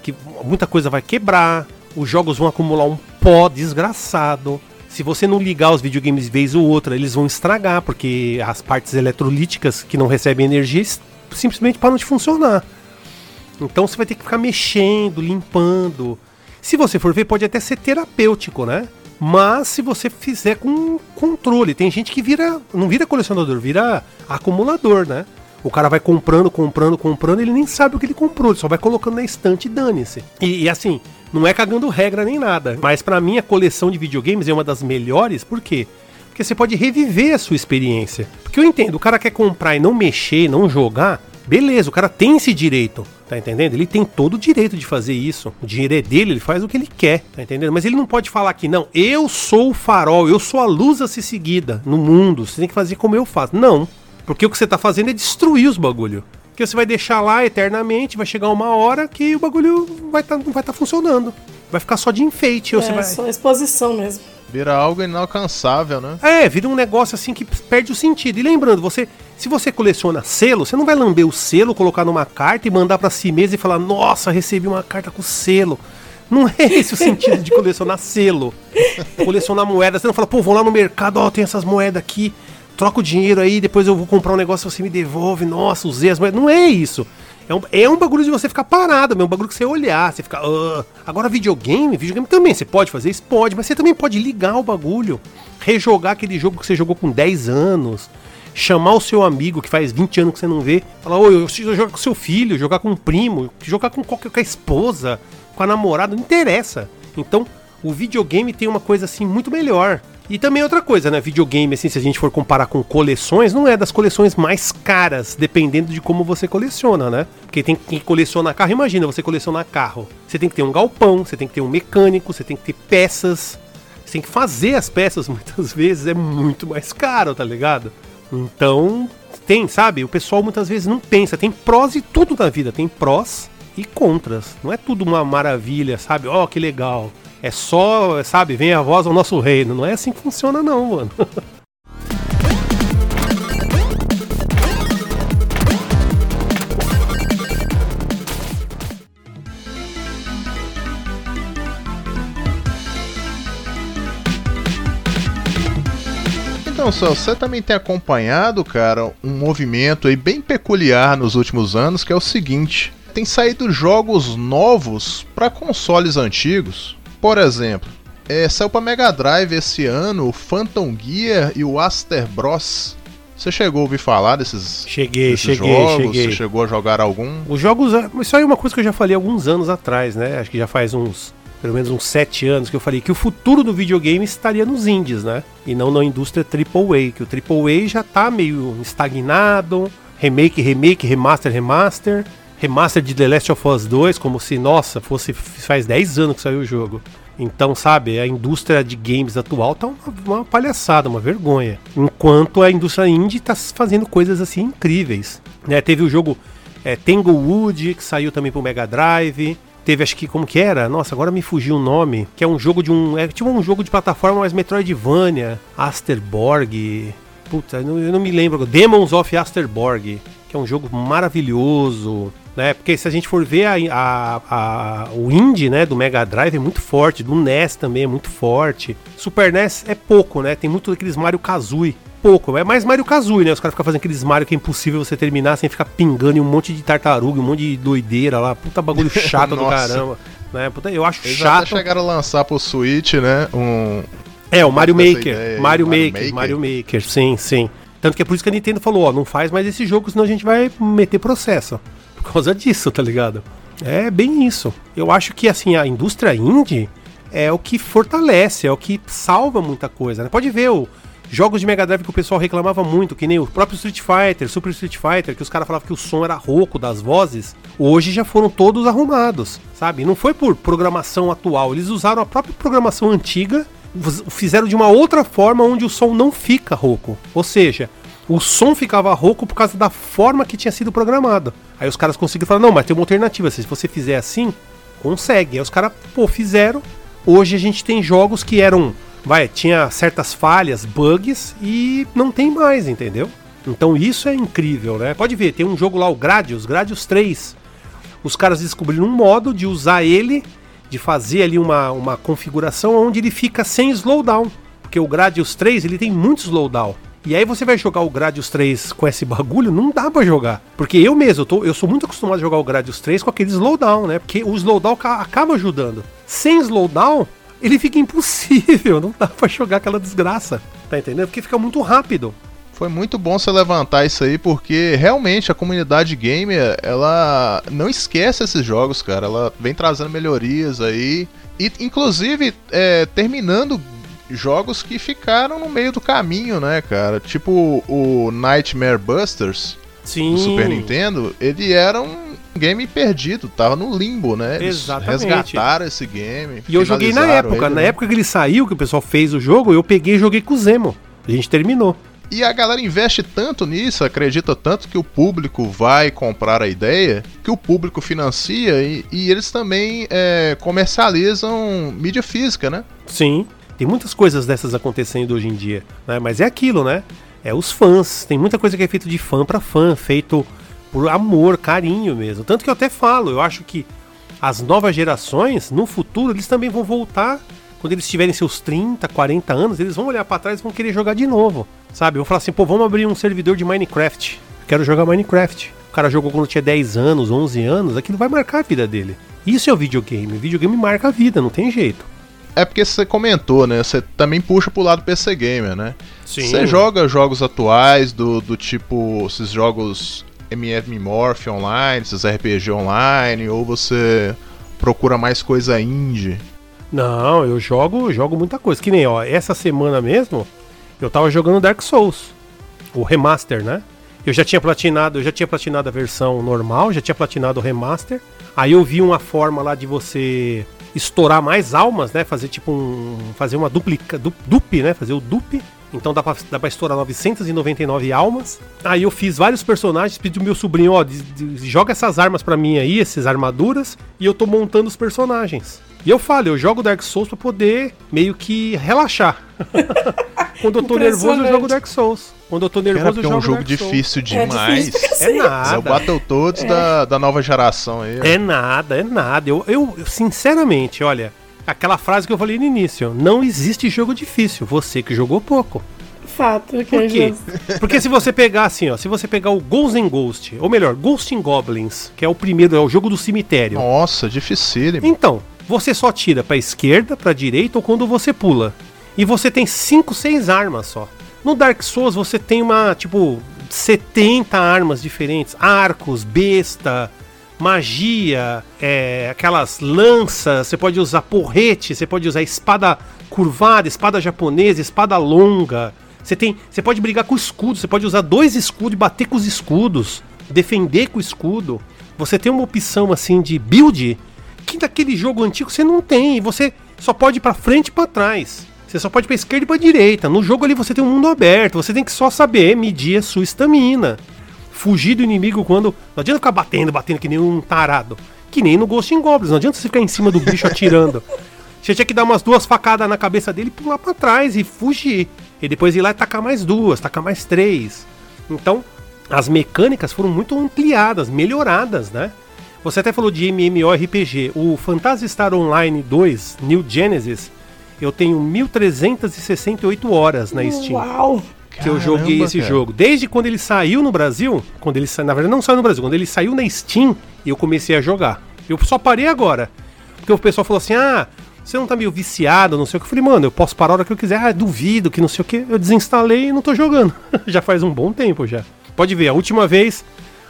que muita coisa vai quebrar, os jogos vão acumular um pó desgraçado. Se você não ligar os videogames vez ou outra, eles vão estragar, porque as partes eletrolíticas que não recebem energia simplesmente param de funcionar. Então você vai ter que ficar mexendo, limpando. Se você for ver, pode até ser terapêutico, né? Mas se você fizer com controle, tem gente que vira, não vira colecionador, vira acumulador, né? O cara vai comprando, comprando, comprando, ele nem sabe o que ele comprou, ele só vai colocando na estante e dane-se. E, e, assim, não é cagando regra nem nada, mas para mim a coleção de videogames é uma das melhores, por quê? Porque você pode reviver a sua experiência. Porque eu entendo, o cara quer comprar e não mexer, não jogar, beleza, o cara tem esse direito, tá entendendo? Ele tem todo o direito de fazer isso. O dinheiro é dele, ele faz o que ele quer, tá entendendo? Mas ele não pode falar que não, eu sou o farol, eu sou a luz a ser seguida no mundo, você tem que fazer como eu faço. Não. Porque o que você tá fazendo é destruir os bagulho. Que você vai deixar lá eternamente, vai chegar uma hora que o bagulho vai tá, não vai estar tá funcionando. Vai ficar só de enfeite. É, você vai... só exposição mesmo. Vira algo inalcançável, né? É, vira um negócio assim que perde o sentido. E lembrando, você, se você coleciona selo, você não vai lamber o selo, colocar numa carta e mandar para si mesmo e falar: "Nossa, recebi uma carta com selo". Não é *laughs* esse o sentido de colecionar selo. Colecionar moedas, você não fala: "Pô, vou lá no mercado, ó, tem essas moedas aqui" troca o dinheiro aí, depois eu vou comprar um negócio, você me devolve, nossa, usei as moedas. Não é isso. É um, é um bagulho de você ficar parado, é um bagulho que você olhar, você ficar. Uh. Agora, videogame, videogame também, você pode fazer isso? Pode, mas você também pode ligar o bagulho, rejogar aquele jogo que você jogou com 10 anos, chamar o seu amigo que faz 20 anos que você não vê, falar, oi, eu jogar com seu filho, jogar com um primo, jogar com qualquer com a esposa, com a namorada, não interessa. Então, o videogame tem uma coisa assim muito melhor. E também outra coisa, né? Videogame, assim, se a gente for comparar com coleções, não é das coleções mais caras, dependendo de como você coleciona, né? Porque tem quem coleciona carro, imagina você colecionar carro. Você tem que ter um galpão, você tem que ter um mecânico, você tem que ter peças. Você tem que fazer as peças, *laughs* muitas vezes é muito mais caro, tá ligado? Então, tem, sabe? O pessoal muitas vezes não pensa. Tem prós e tudo na vida. Tem prós e contras. Não é tudo uma maravilha, sabe? Ó, oh, que legal. É só, sabe, vem a voz ao nosso reino. Não é assim que funciona, não, mano. Então, só você também tem acompanhado, cara, um movimento aí bem peculiar nos últimos anos, que é o seguinte: tem saído jogos novos para consoles antigos. Por exemplo, é, saiu para Mega Drive esse ano o Phantom Gear e o Aster Bros. Você chegou a ouvir falar desses, cheguei, desses cheguei, jogos? cheguei. Você chegou a jogar algum? Os jogos. Isso aí é uma coisa que eu já falei alguns anos atrás, né? Acho que já faz uns. Pelo menos uns sete anos que eu falei que o futuro do videogame estaria nos indies, né? E não na indústria AAA, que o AAA já tá meio estagnado. Remake, remake, remaster, remaster remaster de The Last of Us 2, como se, nossa, fosse faz 10 anos que saiu o jogo. Então, sabe, a indústria de games atual tá uma, uma palhaçada, uma vergonha. Enquanto a indústria indie tá fazendo coisas assim incríveis. Né, teve o jogo é, Tanglewood, que saiu também pro Mega Drive. Teve, acho que, como que era? Nossa, agora me fugiu o nome. Que é um jogo de um. É tipo um jogo de plataforma, mas Metroidvania. Asterborg. Puta, eu não, eu não me lembro. Demons of Asterborg. Que é um jogo maravilhoso né? Porque se a gente for ver a, a, a, o indie, né, do Mega Drive é muito forte, do NES também é muito forte. Super NES é pouco, né? Tem muito daqueles Mario Kazooie. Pouco, é mais Mario Kazooie, né? Os caras ficam fazendo aqueles Mario que é impossível você terminar sem ficar pingando em um monte de tartaruga, um monte de doideira lá. Puta bagulho *laughs* chato do caramba. Né? Puta, eu acho Eles chato. Até chegaram a lançar pro Switch, né? Um. É, o Mario Maker. Mario, Mario Maker, Maker. Mario Maker, sim, sim. Tanto que é por isso que a Nintendo falou, ó, não faz mais esse jogo, senão a gente vai meter processo causa disso, tá ligado? É bem isso. Eu acho que assim a indústria indie é o que fortalece, é o que salva muita coisa. Né? Pode ver o jogos de Mega Drive que o pessoal reclamava muito, que nem o próprio Street Fighter, Super Street Fighter, que os caras falavam que o som era rouco das vozes, hoje já foram todos arrumados, sabe? Não foi por programação atual, eles usaram a própria programação antiga, fizeram de uma outra forma onde o som não fica rouco. Ou seja, O som ficava rouco por causa da forma que tinha sido programado. Aí os caras conseguiram falar, não, mas tem uma alternativa. Se você fizer assim, consegue. Aí os caras, pô, fizeram. Hoje a gente tem jogos que eram. Vai, tinha certas falhas, bugs, e não tem mais, entendeu? Então isso é incrível, né? Pode ver, tem um jogo lá, o Gradius, Gradius 3. Os caras descobriram um modo de usar ele, de fazer ali uma, uma configuração onde ele fica sem slowdown. Porque o Gradius 3 ele tem muito slowdown. E aí você vai jogar o Gradius 3 com esse bagulho, não dá pra jogar. Porque eu mesmo, eu, tô, eu sou muito acostumado a jogar o Gradius 3 com aquele slowdown, né? Porque o slowdown ca- acaba ajudando. Sem slowdown, ele fica impossível, *laughs* não dá pra jogar aquela desgraça. Tá entendendo? Porque fica muito rápido. Foi muito bom você levantar isso aí, porque realmente a comunidade gamer, ela não esquece esses jogos, cara. Ela vem trazendo melhorias aí. E, inclusive, é, terminando jogos que ficaram no meio do caminho, né, cara? Tipo o Nightmare Busters Sim. do Super Nintendo, ele era um game perdido, tava no limbo, né? Eles Exatamente. resgataram esse game. E eu joguei na época. ele, Na né? época que ele saiu, que o pessoal fez o jogo, eu peguei e joguei com o Zemo. A gente terminou. E a galera investe tanto nisso, acredita tanto que o público vai comprar a ideia, que o público financia e, e eles também é, comercializam mídia física, né? Sim. Tem muitas coisas dessas acontecendo hoje em dia, né? Mas é aquilo, né? É os fãs. Tem muita coisa que é feito de fã pra fã, feito por amor, carinho mesmo. Tanto que eu até falo, eu acho que as novas gerações, no futuro, eles também vão voltar. Quando eles tiverem seus 30, 40 anos, eles vão olhar pra trás e vão querer jogar de novo. Sabe? Vão falar assim, pô, vamos abrir um servidor de Minecraft. Quero jogar Minecraft. O cara jogou quando tinha 10 anos, 11 anos, aquilo vai marcar a vida dele. Isso é o videogame. O videogame marca a vida, não tem jeito. É porque você comentou, né? Você também puxa pro lado PC Gamer, né? Sim. Você joga jogos atuais do, do tipo esses jogos MF Morph online, esses RPG online, ou você procura mais coisa indie? Não, eu jogo, jogo muita coisa. Que nem, ó, essa semana mesmo, eu tava jogando Dark Souls. O remaster, né? Eu já tinha platinado, eu já tinha platinado a versão normal, já tinha platinado o remaster. Aí eu vi uma forma lá de você estourar mais almas, né? Fazer tipo um. Fazer uma duplica. Du, dupe, né? Fazer o dupe. Então dá pra, dá pra estourar 999 almas. Aí eu fiz vários personagens, pedi pro meu sobrinho, ó, de- de- joga essas armas pra mim aí, essas armaduras, e eu tô montando os personagens. E eu falo, eu jogo Dark Souls pra poder meio que relaxar. *laughs* Quando eu tô nervoso, eu jogo Dark Souls. Quando eu tô Cara, nervoso, porque eu é um jogo jogo Dark Souls. difícil É demais. difícil pra É cacete. É o nada. Battletoads da, da nova geração aí. É nada, é nada. Eu, eu, sinceramente, olha, aquela frase que eu falei no início: não existe jogo difícil, você que jogou pouco. Fato, Por é quê? justo. Porque se você pegar assim, ó, se você pegar o Ghosts and Ghost, ou melhor, Ghost and Goblins, que é o primeiro, é o jogo do cemitério. Nossa, dificílimo. Então, você só tira pra esquerda, pra direita ou quando você pula. E você tem 5, 6 armas só. No Dark Souls você tem uma, tipo, 70 armas diferentes, arcos, besta, magia, é, aquelas lanças, você pode usar porrete, você pode usar espada curvada, espada japonesa, espada longa. Você tem, você pode brigar com escudo, você pode usar dois escudos e bater com os escudos, defender com o escudo. Você tem uma opção assim de build que daquele jogo antigo você não tem, você só pode ir pra frente e pra trás. Você só pode ir pra esquerda e pra direita. No jogo ali você tem um mundo aberto, você tem que só saber medir a sua estamina. Fugir do inimigo quando. Não adianta ficar batendo, batendo que nem um tarado. Que nem no Ghost in Goblins. Não adianta você ficar em cima do bicho atirando. *laughs* Você tinha que dar umas duas facadas na cabeça dele e pular pra trás e fugir. E depois ir lá e tacar mais duas, tacar mais três. Então, as mecânicas foram muito ampliadas, melhoradas, né? Você até falou de MMORPG. O Phantasy Star Online 2, New Genesis, eu tenho 1368 horas na Steam Uau! que eu joguei Caramba, esse cara. jogo. Desde quando ele saiu no Brasil, quando ele sa... na verdade não saiu no Brasil, quando ele saiu na Steam, eu comecei a jogar. Eu só parei agora. Porque o pessoal falou assim: "Ah, você não tá meio viciado, não sei o que". Eu falei: "Mano, eu posso parar a hora que eu quiser". Ah, duvido que não sei o que. Eu desinstalei e não tô jogando. *laughs* já faz um bom tempo já. Pode ver, a última vez,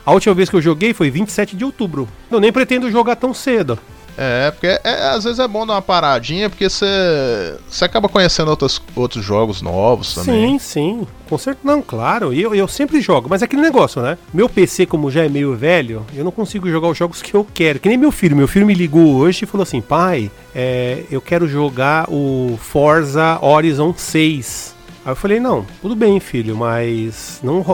a última vez que eu joguei foi 27 de outubro. Eu nem pretendo jogar tão cedo. É, porque é- às vezes é bom dar uma paradinha, porque você acaba conhecendo outros, outros jogos novos também. Sim, sim. Com certeza. Não, claro. Eu, eu sempre jogo. Mas é aquele negócio, né? Meu PC, como já é meio velho, eu não consigo jogar os jogos que eu quero. Que nem meu filho. Meu filho me ligou hoje e falou assim: pai, é, eu quero jogar o Forza Horizon 6. Aí eu falei, não, tudo bem, filho, mas não.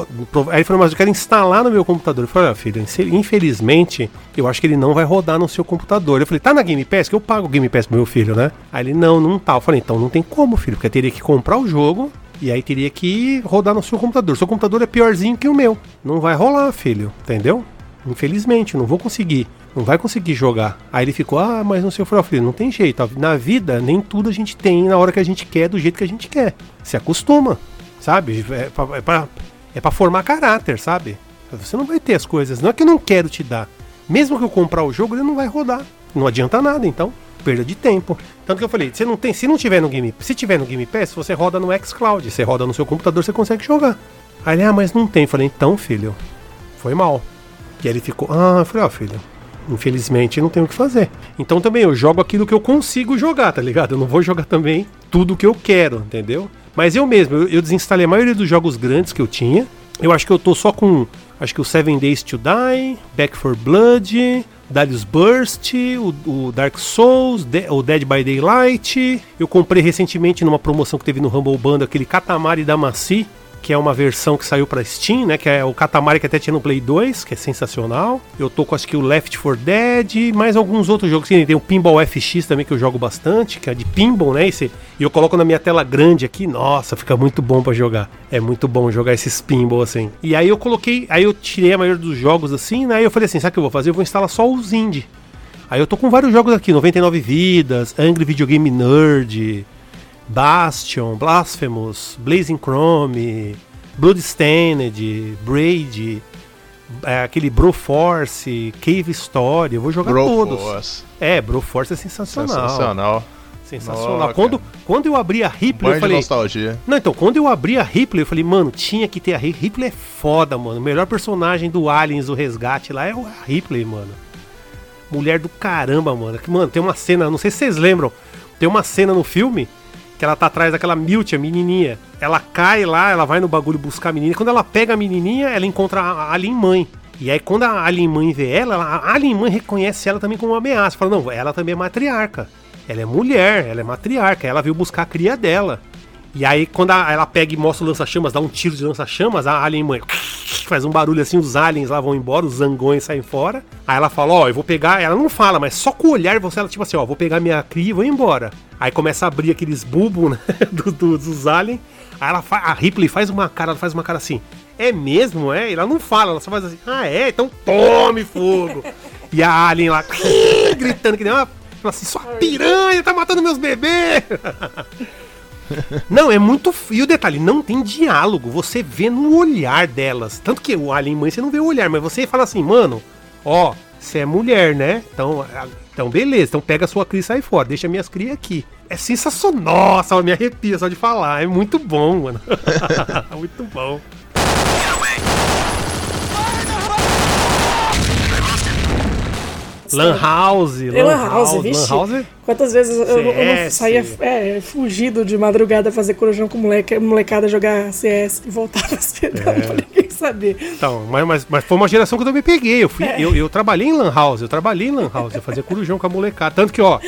Aí ele falou, mas eu quero instalar no meu computador. Eu falei, ah, filho, infelizmente, eu acho que ele não vai rodar no seu computador. Eu falei, tá na Game Pass? Que eu pago o Game Pass pro meu filho, né? Aí ele, não, não tá. Eu falei, então não tem como, filho, porque eu teria que comprar o jogo e aí teria que rodar no seu computador. Seu computador é piorzinho que o meu. Não vai rolar, filho, entendeu? Infelizmente, não vou conseguir. Não vai conseguir jogar. Aí ele ficou, ah, mas não sei, eu falei, ó, filho, não tem jeito. Na vida, nem tudo a gente tem na hora que a gente quer, do jeito que a gente quer. Se acostuma, sabe? É pra, é é formar caráter, sabe? Você não vai ter as coisas. Não é que eu não quero te dar. Mesmo que eu comprar o jogo, ele não vai rodar. Não adianta nada, então. Perda de tempo. Tanto que eu falei, você não tem, se não tiver no Game, se tiver no Game Pass, você roda no xCloud, você roda no seu computador, você consegue jogar. Aí ele, ah, mas não tem. Eu falei, então, filho, foi mal. E aí ele ficou, ah, eu falei, ó, filho, infelizmente não tenho o que fazer. Então também eu jogo aquilo que eu consigo jogar, tá ligado? Eu não vou jogar também tudo que eu quero, entendeu? Mas eu mesmo, eu, eu desinstalei a maioria dos jogos grandes que eu tinha. Eu acho que eu tô só com, acho que o Seven Days to Die, Back for Blood, Darius Burst, o, o Dark Souls, De- o Dead by Daylight. Eu comprei recentemente numa promoção que teve no Humble Bundle aquele Katamari Damacy, que é uma versão que saiu pra Steam, né? Que é o Katamari que até tinha no Play 2, que é sensacional. Eu tô com acho que o Left 4 Dead, mais alguns outros jogos. Sim, tem o Pinball FX também que eu jogo bastante, que é de pinball, né? E eu coloco na minha tela grande aqui, nossa, fica muito bom pra jogar. É muito bom jogar esses pinball assim. E aí eu coloquei, aí eu tirei a maioria dos jogos assim, né? E eu falei assim, sabe o que eu vou fazer? Eu vou instalar só os indie. Aí eu tô com vários jogos aqui, 99 Vidas, Angry Video Game Nerd, Bastion, Blasphemous, Blazing Chrome, Bloodstained, Braid, é, aquele Broforce, Cave Story, eu vou jogar todos. Broforce. É, Broforce é sensacional. Sensacional. Sensacional. Ó, quando, quando eu abri a Ripley, Banho eu falei. nostalgia. Não, então, quando eu abri a Ripley, eu falei, mano, tinha que ter a Ripley. Ripley é foda, mano. O melhor personagem do Aliens, do Resgate lá é a Ripley, mano. Mulher do caramba, mano. Que, Mano, tem uma cena, não sei se vocês lembram, tem uma cena no filme que ela tá atrás daquela Milt, a menininha. Ela cai lá, ela vai no bagulho buscar a menininha. Quando ela pega a menininha, ela encontra a Alien Mãe. E aí, quando a Alien Mãe vê ela, a Alien Mãe reconhece ela também como uma ameaça. Fala, não, ela também é matriarca. Ela é mulher, ela é matriarca. Ela veio buscar a cria dela. E aí, quando a- ela pega e mostra o lança-chamas, dá um tiro de lança-chamas, a alien mãe faz um barulho assim, os aliens lá vão embora, os zangões saem fora. Aí ela fala, ó, eu vou pegar. Ela não fala, mas só com o olhar você, ela tipo assim, ó, vou pegar minha cria e vou embora. Aí começa a abrir aqueles bulbos, né, *laughs* do- do- dos aliens. Aí ela fa- a Ripley faz uma cara, ela faz uma cara assim, é mesmo, é? E ela não fala, ela só faz assim, ah, é? Então tome fogo. e a alien lá, *laughs* gritando que nem uma. Fala assim, sua piranha, tá matando meus bebês! Não, é muito. E o detalhe, não tem diálogo. Você vê no olhar delas. Tanto que o Alien Mãe você não vê o olhar, mas você fala assim, mano, ó, você é mulher, né? Então, então beleza. Então pega a sua cria e sai fora. Deixa minhas crias aqui. É sensacional. Nossa, me arrepia só de falar. É muito bom, mano. *laughs* muito bom. Lan House, Lan House, vixe. Lan House. Quantas vezes eu, eu saía é, fugido de madrugada fazer corujão com moleque, molecada jogar CS e voltava cedo É. pra ninguém saber. Então, mas, mas, mas foi uma geração que eu também peguei. Eu, fui, É. eu, eu trabalhei em Lan House, eu trabalhei em Lan House, eu fazia corujão com a molecada. Tanto que, ó,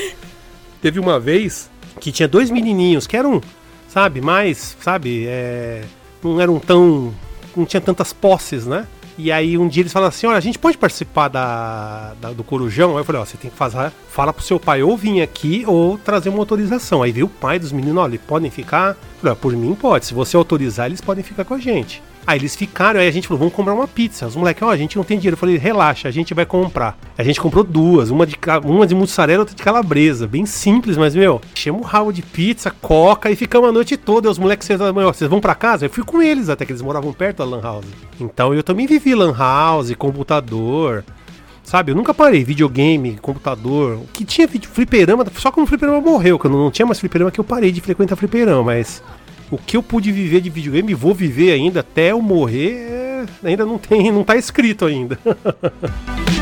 teve uma vez que tinha dois menininhos que eram, sabe, mais, sabe, é, não eram tão. não tinha tantas posses, né? E aí um dia eles falaram assim, olha, a gente pode participar da, da- do Corujão? Aí eu falei, ó, você tem que fazer, fala pro seu pai ou vir aqui ou trazer uma autorização. Aí veio o pai dos meninos, olha, podem ficar? Eu falei, por mim pode, se você autorizar, eles podem ficar com a gente. Aí eles ficaram, aí a gente falou, vamos comprar uma pizza. Os moleques, ó, a gente não tem dinheiro. Eu falei, relaxa, a gente vai comprar. A gente comprou duas, uma de, uma de mussarela outra de calabresa. Bem simples, mas, meu, chama o rabo de pizza, coca e ficamos a noite toda. Os moleques, vocês "Meu, vocês vão pra casa? Eu fui com eles até que eles moravam perto da Lan House. Então eu também vivi Lan House, computador. Sabe, eu nunca parei, videogame, computador. O que tinha fliperama, só quando o fliperama morreu, que eu não, não tinha mais fliperama que eu parei de frequentar fliperama, mas o que eu pude viver de videogame, vou viver ainda até eu morrer, é, ainda não tem, não tá escrito ainda. *laughs*